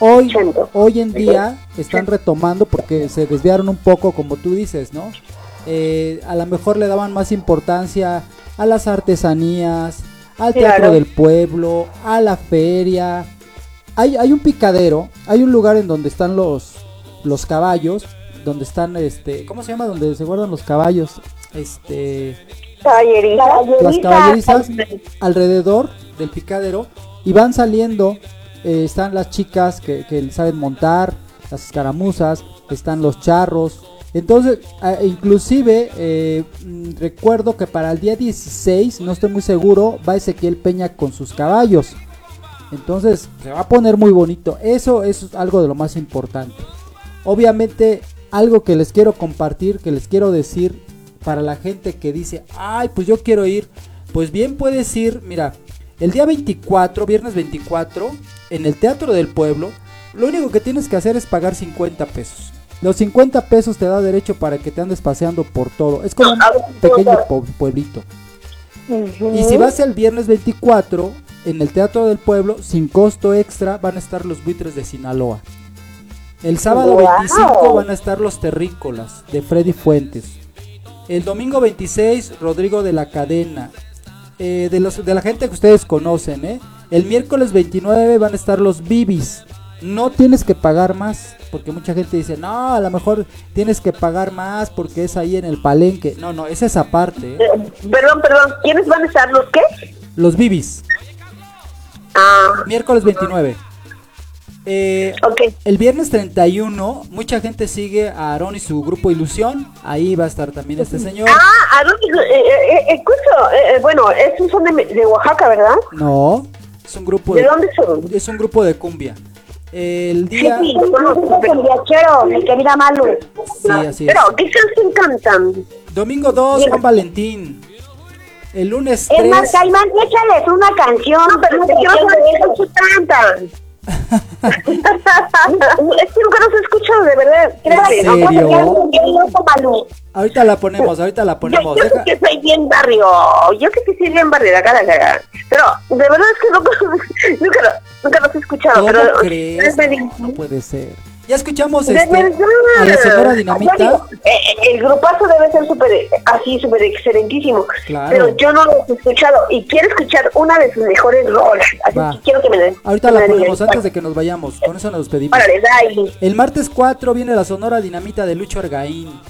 Hoy, hoy en día están retomando porque se desviaron un poco, como tú dices, ¿no? Eh, a lo mejor le daban más importancia a las artesanías, al teatro Claro. del pueblo, a la feria. Hay, hay un picadero, hay un lugar en donde están los, los caballos, donde están, este, ¿cómo se llama? Donde se guardan los caballos, este, las caballerizas alrededor del picadero y van saliendo, eh, están las chicas que, saben montar, las escaramuzas, están los charros. Entonces, ah, inclusive eh, mm, recuerdo que para el día 16, no estoy muy seguro, va Ezequiel Peña con sus caballos. Entonces, se va a poner muy bonito. Eso, eso es algo de lo más importante. Obviamente, algo que les quiero compartir, que les quiero decir para la gente que dice, ay, pues yo quiero ir. Pues bien puedes ir, mira, el día 24, viernes 24, en el Teatro del Pueblo, lo único que tienes que hacer es pagar 50 pesos. Los 50 pesos te da derecho para que te andes paseando por todo. Es como un pequeño pue- pueblito. Y si vas el viernes 24, en el Teatro del Pueblo, sin costo extra, van a estar los buitres de Sinaloa. El sábado Wow. 25 van a estar los terrícolas de Freddy Fuentes. El domingo 26, Rodrigo de la Cadena. Eh, de, los, de la gente que ustedes conocen, ¿eh? El miércoles 29 van a estar los Bibis. No tienes que pagar más, porque mucha gente dice, no, a lo mejor tienes que pagar más porque es ahí en el palenque. No, no, es esa parte. ¿eh? Eh, perdón, perdón, ¿quiénes van a estar los qué? Los Bibis. Ah. Miércoles 29. Eh, El viernes 31, mucha gente sigue a Aaron y su grupo Ilusión. Ahí va a estar también este señor. Ah, Aarón, eh, eh, eh, escucho, eh, eh, bueno, esos son de, de Oaxaca, ¿verdad? No, es un grupo ¿De dónde son? Es un grupo de cumbia. El Sí, día. sí, pero viajero, mi querida Malu. Sí, así es. Pero, ¿qué canción cantan? Domingo 2, San Valentín. El lunes 3. Es más, Caimán, échales una canción. No, pero no sabes qué cantan. Es que nunca nos escuchado, de verdad. ¿En serio? Malu. Ahorita la ponemos, ahorita la ponemos. Yo, yo que soy bien barrio, yo que soy bien barrio acá, de acá. Pero de verdad es que nunca, nunca, nunca los he escuchado. ¿Cómo pero crees? No puede ser. Ya escuchamos de este, verdad. a la Sonora Dinamita. Digo, eh, el grupazo debe ser súper, así, súper excelentísimo. Claro. Pero yo no los he escuchado y quiero escuchar una de sus mejores rolas. Así Va. que quiero que me den. Ahorita la ponemos antes de que nos vayamos. Con eso nos despedimos. Órale. El martes 4 viene la Sonora Dinamita de Lucho Argaín.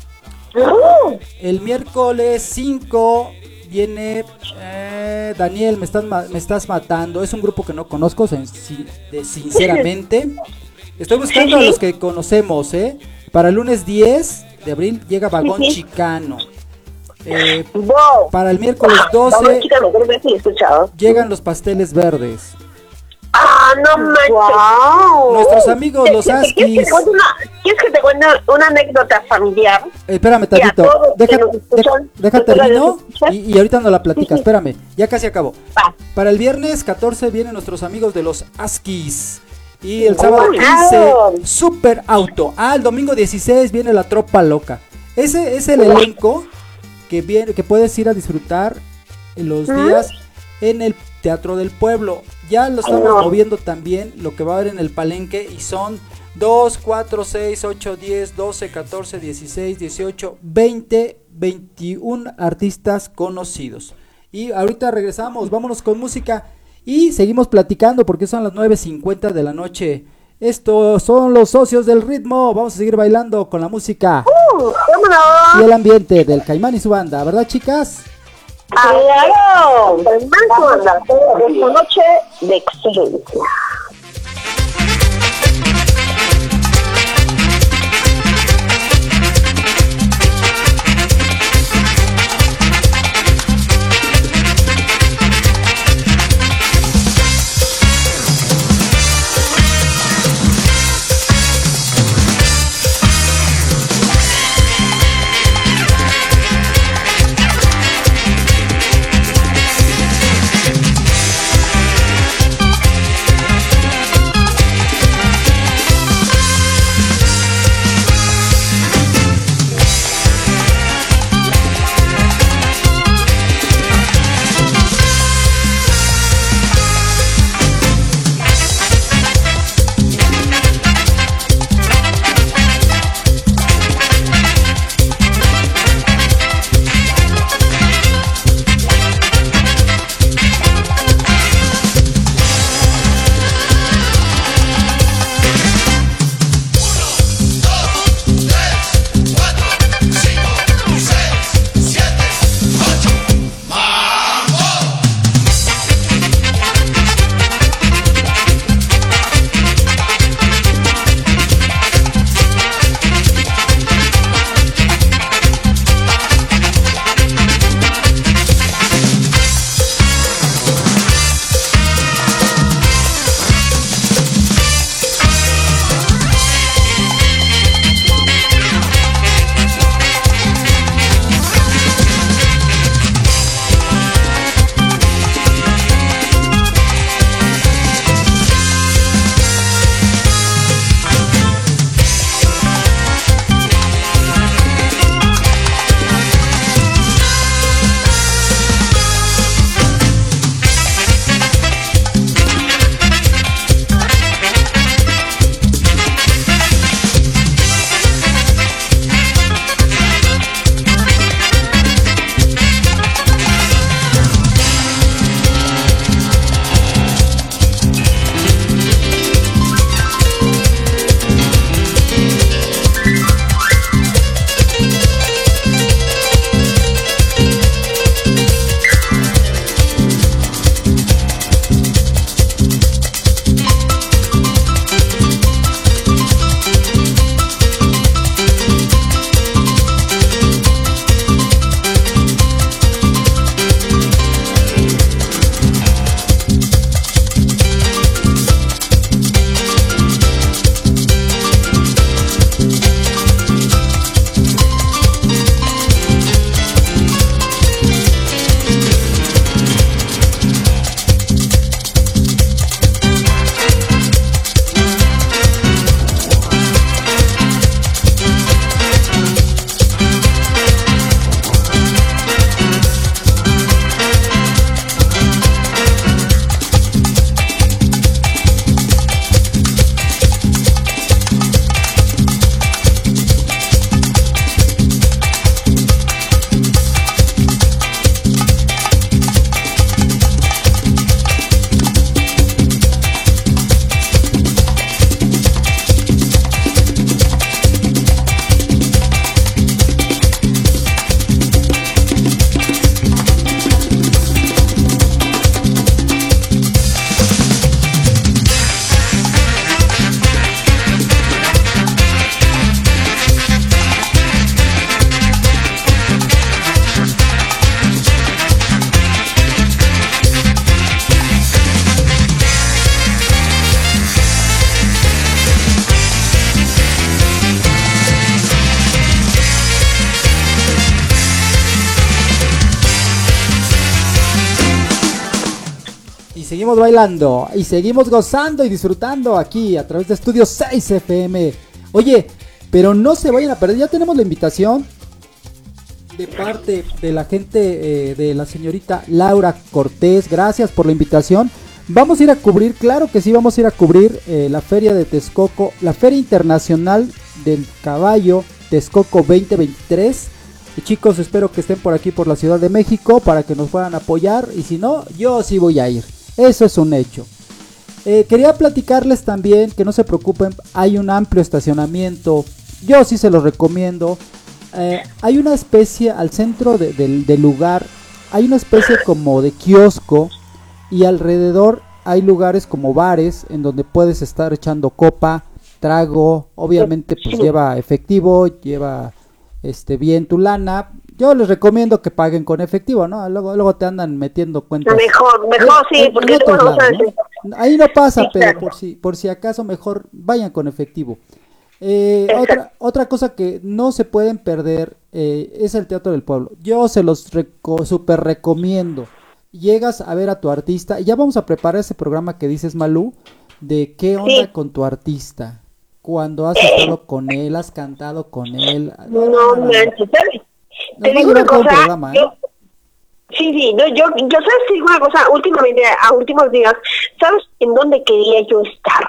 ¡Oh! El miércoles 5 viene eh, Daniel, me estás, ma- me estás matando. Es un grupo que no conozco, sin- sin- de- sinceramente. Estoy buscando a los que conocemos, ¿eh? Para el lunes 10 de abril llega Vagón Sí, sí. Chicano. Eh, Wow. para el miércoles Vamos, 12 chica, no creo que sí he escuchado. llegan los pasteles verdes. Ah, no manches. Wow. Nuestros amigos los ¿Quieres que Askis. una, ¿quieres que te cuente una anécdota familiar? Eh, espérame tantito. Deja, termino y, y ahorita nos la platica. Espérame, ya casi acabó. Va. Para el viernes 14 vienen nuestros amigos de los Askis. Y el sábado Wow. 15, Super Auto. Ah, el domingo 16 viene la Tropa Loca. Ese es el elenco que, viene, que puedes ir a disfrutar en los días en el Teatro del Pueblo. Ya lo estamos moviendo también lo que va a haber en el palenque y son 2, 4, 6, 8, 10, 12, 14, 16, 18, 20, 21 artistas conocidos. Y ahorita regresamos, vámonos con música y seguimos platicando porque son las 9.50 de la noche. Estos son los socios del ritmo, vamos a seguir bailando con la música Uh, y el ambiente del Caimán y su banda, ¿verdad chicas? ¡Claro! El manso anda esta noche de excelencia. Bailando, y seguimos gozando y disfrutando aquí a través de Estudio 6 FM. Oye, pero no se vayan a perder, ya tenemos la invitación de parte de la gente eh, de la señorita Laura Cortés. Gracias por la invitación. Vamos a ir a cubrir, claro que sí, vamos a ir a cubrir eh, la feria de Texcoco, la Feria Internacional del Caballo Texcoco 2023. Y chicos, espero que estén por aquí por la Ciudad de México para que nos puedan apoyar. Y si no, yo sí voy a ir. Eso es un hecho. Eh, quería platicarles también que no se preocupen, hay un amplio estacionamiento. Yo sí se los recomiendo. Eh, hay una especie al centro de- del- del lugar, hay una especie como de kiosco y alrededor hay lugares como bares en donde puedes estar echando copa, trago, obviamente pues lleva efectivo, lleva este bien tu lana. Yo les recomiendo que paguen con efectivo, ¿no? Luego, luego te andan metiendo cuentas. Mejor, mejor sí, porque luego no sabes. ¿no? Ahí no pasa, Sí, pero claro. por si, por si acaso mejor vayan con efectivo. Eh, otra, otra cosa que no se pueden perder eh, es el Teatro del Pueblo. Yo se los reco- super recomiendo. Llegas a ver a tu artista ya vamos a preparar ese programa que dices, Malú, de qué onda Sí. con tu artista. Cuando has estado con él, has cantado con él. No manches, ¿sabes? Nos Te digo una cosa, programa, ¿eh? yo, sí, sí, no, yo, yo sabes te digo una cosa, últimamente, a últimos días, ¿sabes en dónde quería yo estar?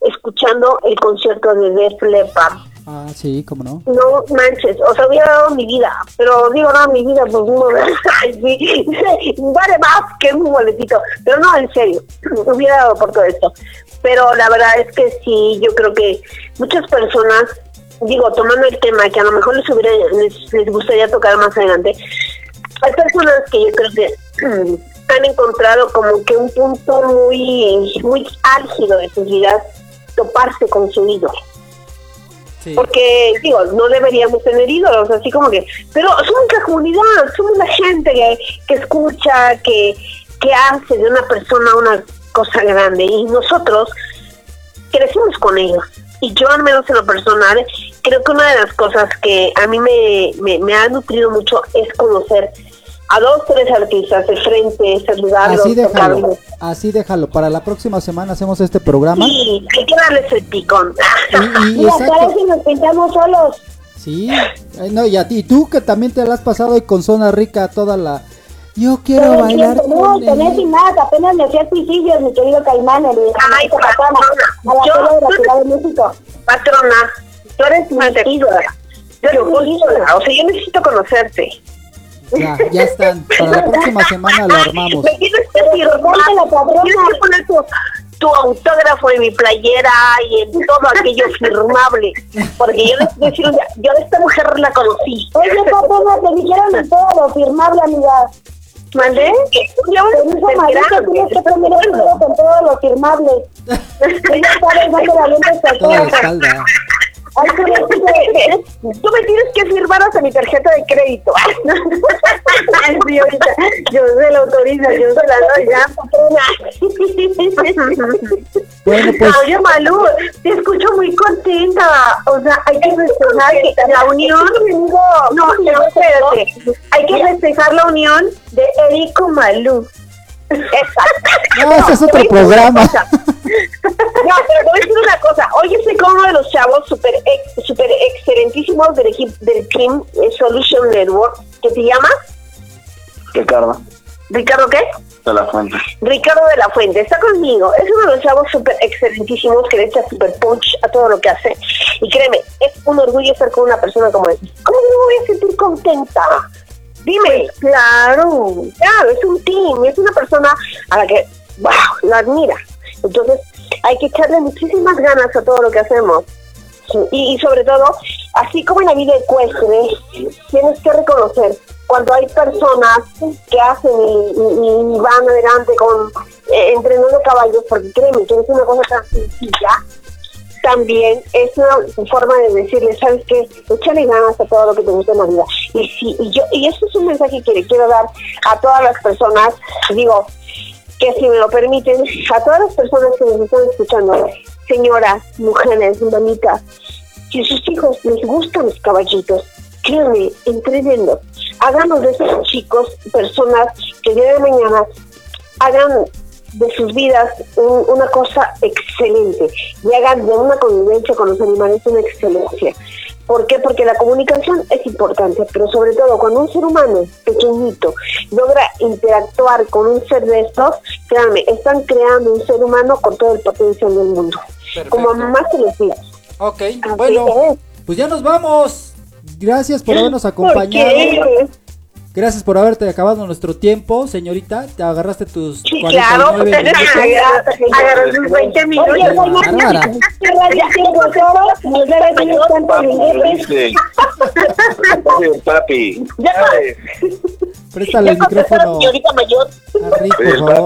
Escuchando el concierto de Def Leppard. Ah, sí, cómo no. No manches, o sea, hubiera dado mi vida, pero digo, no, mi vida, pues no, sí, vale más que un boletito, pero no, en serio, hubiera dado por todo esto. Pero la verdad es que sí, yo creo que muchas personas, digo, tomando el tema que a lo mejor les, hubiera, les, les gustaría tocar más adelante, hay personas que yo creo que mm, han encontrado como que un punto muy, muy álgido de sus vidas, toparse con su ídolo. Porque, digo, no deberíamos tener ídolos, así como que, pero somos la comunidad, somos la gente que, que escucha, que, que hace de una persona una cosa grande y nosotros crecimos con ellos. Y yo, al menos en lo personal, creo que una de las cosas que a mí me, me, me ha nutrido mucho es conocer a dos, tres artistas de frente, saludarlos, Así déjalo, tocarlos. así déjalo. Para la próxima semana hacemos este programa. Sí, hay que darles el picón. Y- y eso nos pintamos solos. Sí, no, y a ti, y tú que también te la has pasado hoy con zona rica toda la... Yo quiero el bailar con No, él. sin nada, apenas me hacía suicidios, mi querido Caimán, en Ay, en Zapatana, a la yo- de la Ciudad de México. Patrona, tú eres mi ídola. Tú eres mi ídola. O sea, yo necesito conocerte. Ya, ya están. Para la próxima semana lo armamos. Me tienes que firmar. Tienes que poner tu, tu autógrafo en mi playera y en todo aquello firmable. Porque yo les decir, yo a esta mujer la conocí. Oye, Patrona, te dijeron todo lo firmable, amiga. ¿Mandé? A Te ser Marita, grande. tienes que poner el con todo lo firmable. Ella la lente hasta Toda la atrás. espalda. Ay, tú me dices, Tú me tienes que firmar hasta mi tarjeta de crédito. Ahorita, yo se la autorizo, yo se la doy ya. Bueno, pues Oye, Malú, te escucho muy contenta. O sea, hay que festejar que la unión. No, no, espérate. Hay que festejar la unión de Erico Malú. Exacto. No, ese es otro programa. No, pero te voy a decir una cosa. Hoy estoy con uno de los chavos super, ex- super excelentísimos del equipo del Team Solution Network. ¿Qué te llama? Ricardo, ¿Ricardo qué? de la fuente. Ricardo de la Fuente está conmigo. Es uno de los chavos súper excelentísimos que le echa súper punch a todo lo que hace. Y créeme, es un orgullo estar con una persona como él. ¿Cómo no me voy a sentir contenta? Dime. claro, claro, es un team, es una persona a la que, wow, la admira. Entonces, hay que echarle muchísimas ganas a todo lo que hacemos. Y, y sobre todo, así como en la vida ecuestre, tienes que reconocer cuando hay personas que hacen y, y- y van adelante con eh, entrenando caballos, porque créeme que es una cosa tan sencilla, también es una forma de decirle, ¿sabes qué? Échale ganas a todo lo que te gusta en la vida. Y, si, y, yo, y eso es un mensaje que le quiero dar a todas las personas, digo, que si me lo permiten, a todas las personas que nos están escuchando, señoras, mujeres, mamitas, si sus hijos les gustan los caballitos, créanme, entrenenlos. Háganos de esos chicos personas que el día de mañana hagan de sus vidas un- una cosa excelente y hagan de una convivencia con los animales una excelencia. ¿Por qué? Porque la comunicación es importante, pero sobre todo cuando un ser humano pequeñito logra interactuar con un ser de estos, créanme, están creando un ser humano con todo el potencial del mundo. Como más se les diga. Ok, Así bueno, es. pues ya nos vamos. Gracias por habernos ¿Por acompañado. Gracias por haberte acabado nuestro tiempo, señorita. Te agarraste tus Sí, 49 claro, pues, minutos. sus 20 minutos. Oye, Bárbara. Papi. Préstale el micrófono señorita mayor. a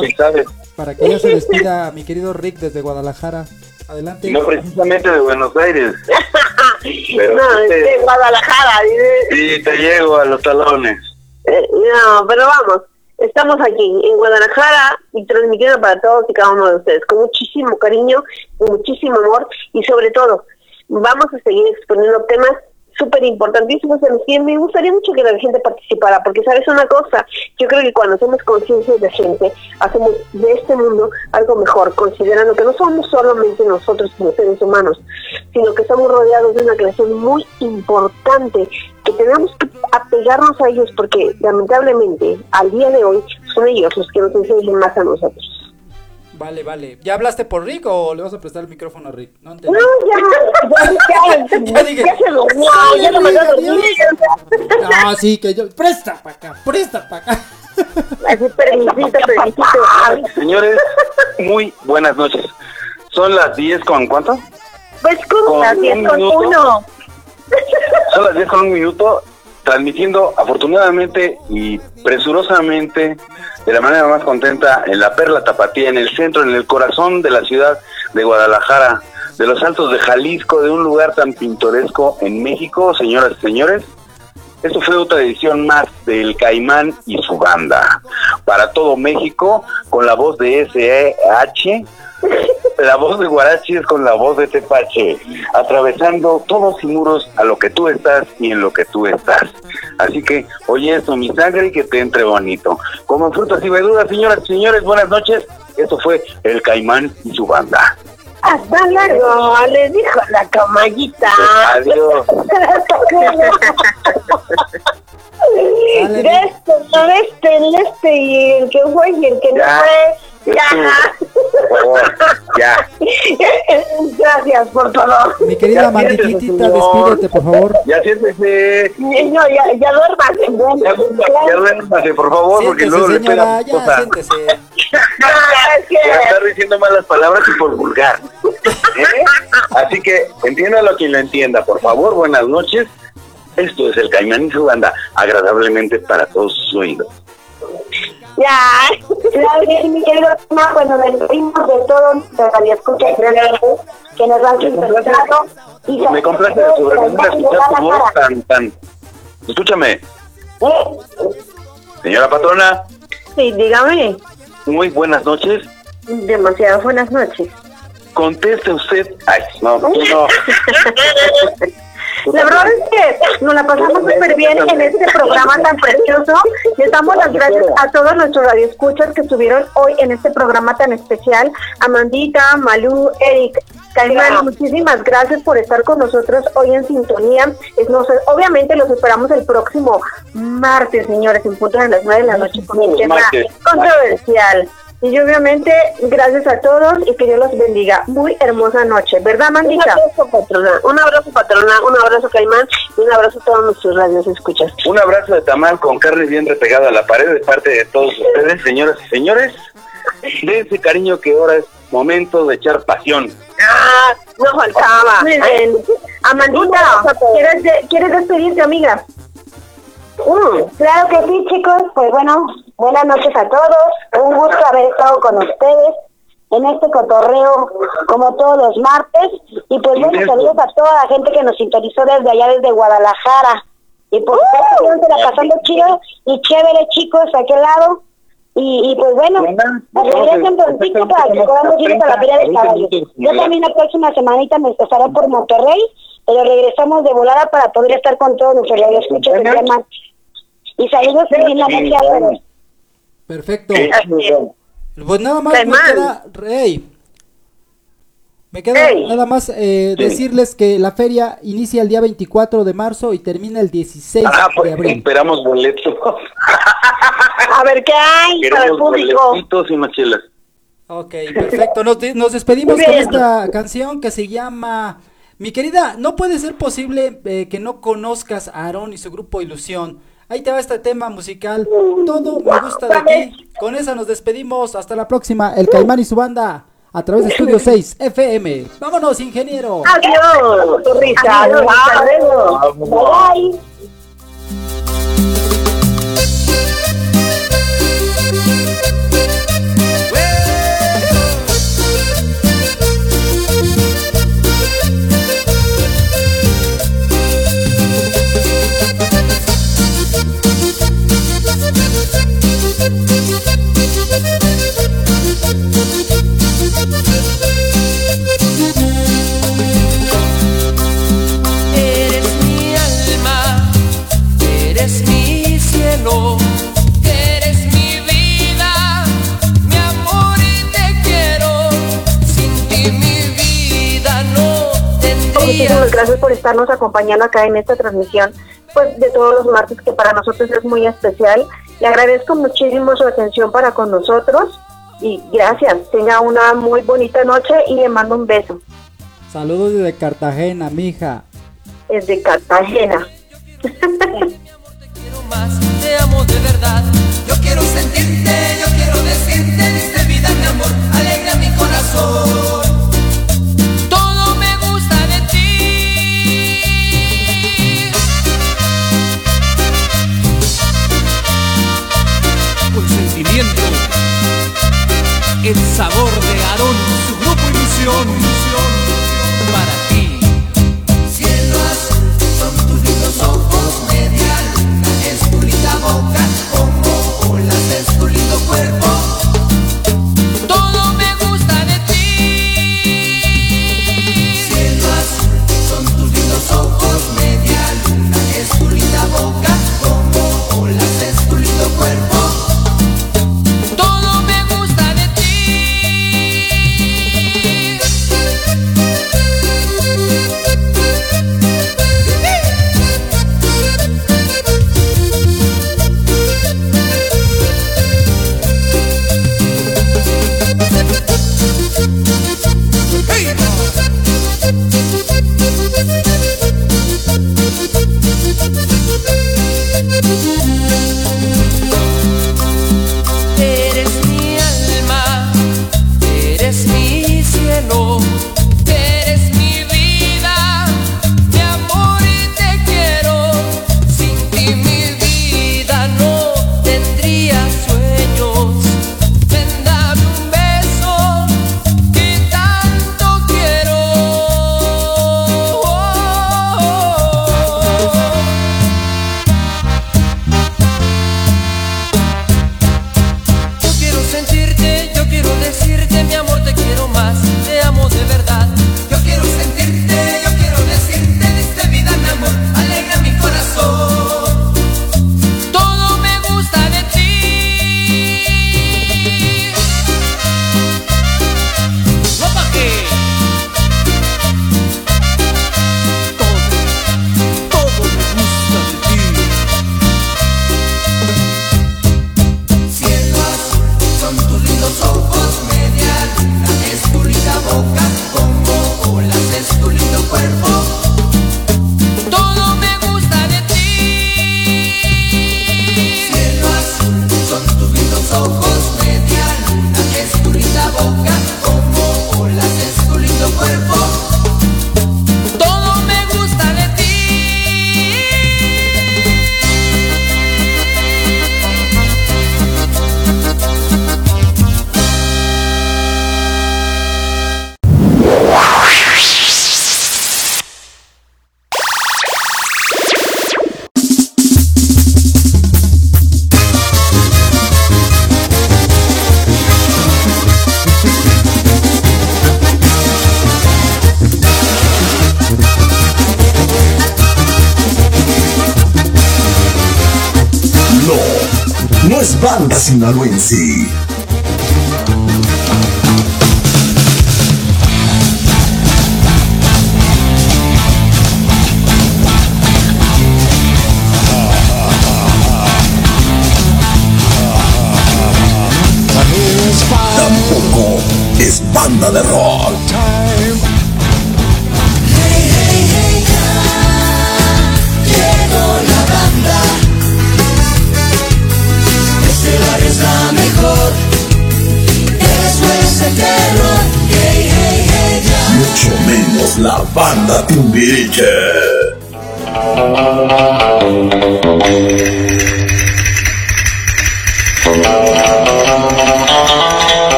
Rick, para que ya se despida mi querido Rick desde Guadalajara. Adelante. No precisamente de Buenos Aires. Pero No, de Guadalajara. Sí, te llego a los talones. Eh, no, pero vamos, estamos aquí en Guadalajara y transmitiendo para todos y cada uno de ustedes con muchísimo cariño, con muchísimo amor y sobre todo vamos a seguir exponiendo temas súper importantísimos en los me gustaría mucho que la gente participara, porque sabes una cosa, yo creo que cuando hacemos conciencia de gente, hacemos de este mundo algo mejor, considerando que no somos solamente nosotros como seres humanos, sino que estamos rodeados de una creación muy importante, que tenemos que apegarnos a ellos, porque lamentablemente al día de hoy son ellos los que nos enseñan más a nosotros. Vale, vale. ¿Ya hablaste por Rick o le vas a prestar el micrófono a Rick? No entendí. No, ya, ya, ya, Ya dije, ya se durmió, ya lo mandó a dormir. No, sí, que yo. Presta para acá, presta para acá. Así, permisito, permisito. Señores, muy buenas noches. Son las 10 con cuánto? Pues con Con las un 10 con minuto. uno. Son las 10 con un minuto, transmitiendo afortunadamente y presurosamente, de la manera más contenta, en la Perla Tapatía, en el centro, en el corazón de la ciudad de Guadalajara, de los altos de Jalisco, de un lugar tan pintoresco en México, señoras y señores. Esto fue otra edición más del Caimán y su banda. Para todo México, con la voz de S.E.H., la voz de Guarachi es con la voz de Tepache, atravesando todos y muros a lo que tú estás y en lo que tú estás. Así que, oye esto, mi sangre, y que te entre bonito. Como frutas y verduras, señoras y señores, buenas noches. Esto fue el Caimán y su banda. Hasta luego, les dijo la camallita. Adiós. De este, no de este, el este y el que fue y el que no fue. Ya. Por favor, ya. Gracias por todo. Mi querida Ya señor. despídete, por favor. Ya siéntese. No, ya, ya duermas. Ya, ya duérmase, por favor, porque luego le señora, pega ya, cosa. siéntese. Es que- Por estar diciendo malas palabras y por vulgar. ¿Eh? Así que entiéndalo quien lo entienda, por favor, buenas noches. Esto es el Caimán y su banda, agradablemente para todos sus oídos. Ya, Claudia y mi querido Toma, bueno, nos despedimos de todo nuestra radio escucha que nos han sintonizado. Y Me complace de sobremanera escuchar tu voz tan, tan... Escúchame, ¿Eh? señora patrona, Sí, dígame. muy buenas noches. Demasiadas buenas noches. Conteste usted... Ay, no, no. La verdad es que nos la pasamos súper bien en este programa tan precioso. Les damos las gracias a todos nuestros radioescuchas que estuvieron hoy en este programa tan especial. Amandita, Malú, Eric, Caimán, muchísimas gracias por estar con nosotros hoy en sintonía. Es, nos- obviamente los esperamos el próximo martes, señores, en punto de las nueve de la noche con un tema controversial. Y obviamente, gracias a todos y que Dios los bendiga. Muy hermosa noche, ¿verdad, Mandita? Un abrazo, patrona. Un abrazo, patrona. Un abrazo, Caimán. Y un abrazo a todos nuestros radios escuchas. Un abrazo de tamal con carne bien repegada a la pared de parte de todos ustedes, señoras y señores. De ese cariño que ahora es momento de echar pasión. Ah, no faltaba. Muy bien. Amandita, ¿quieres, de- ¿quieres despedirte, amiga? Claro que sí, chicos. Pues bueno, buenas noches a todos. Un gusto haber estado con ustedes en este cotorreo como todos los martes. Y pues bueno, saludos a toda la gente que nos sintonizó desde allá, desde Guadalajara. Y por supuesto, la pasando chido y chévere, chicos, a aquel lado. Y, y pues bueno, nos regresen prontito para que podamos ir a la feria de caballos. Yo también la próxima semanita me estaré por Monterrey, pero regresamos de volada para poder estar con todos nuestros radioescuchas del día martes. Y saludos y linda noche a todos. Perfecto. Pues nada más me Caimán. queda, Rey. Me queda nada más eh, decirles que la feria inicia el día 24 de marzo y termina el 16 Ah, de pues abril. esperamos boletos. A ver qué hay para el público. y machelas. Ok, perfecto. Nos, de- nos despedimos con esta canción que se llama... Mi querida, no puede ser posible eh, que no conozcas a Aarón y su grupo Ilusión. Ahí te va este tema musical. Todo me gusta de ti. Con esa nos despedimos. Hasta la próxima. El Caimán y su banda a través de Estudio 6 FM. Vámonos, ingeniero. Adiós, risa. Adiós, hasta luego. Bye. Eres mi vida, mi amor y te quiero. Sin ti mi vida no tendría. Muchísimas gracias por estarnos acompañando acá en esta transmisión, pues de todos los martes que para nosotros es muy especial. Le agradezco muchísimo su atención para con nosotros y gracias. Tenga una muy bonita noche y le mando un beso Saludos desde Cartagena, mija. desde Cartagena. De verdad. Yo quiero sentirte, yo quiero decirte, diste vida mi amor, alegra mi corazón. Todo me gusta de ti. El sabor de Aarón, su grupo ilusión,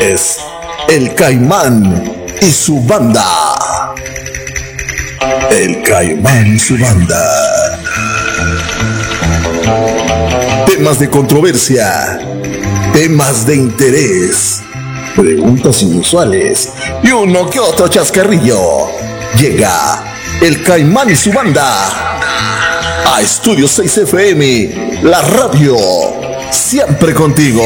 Es el Caimán y su banda. El Caimán y su banda. Temas de controversia, temas de interés, preguntas inusuales y uno que otro chascarrillo. Llega el Caimán y su banda a Estudio 6 FM, la radio, siempre contigo.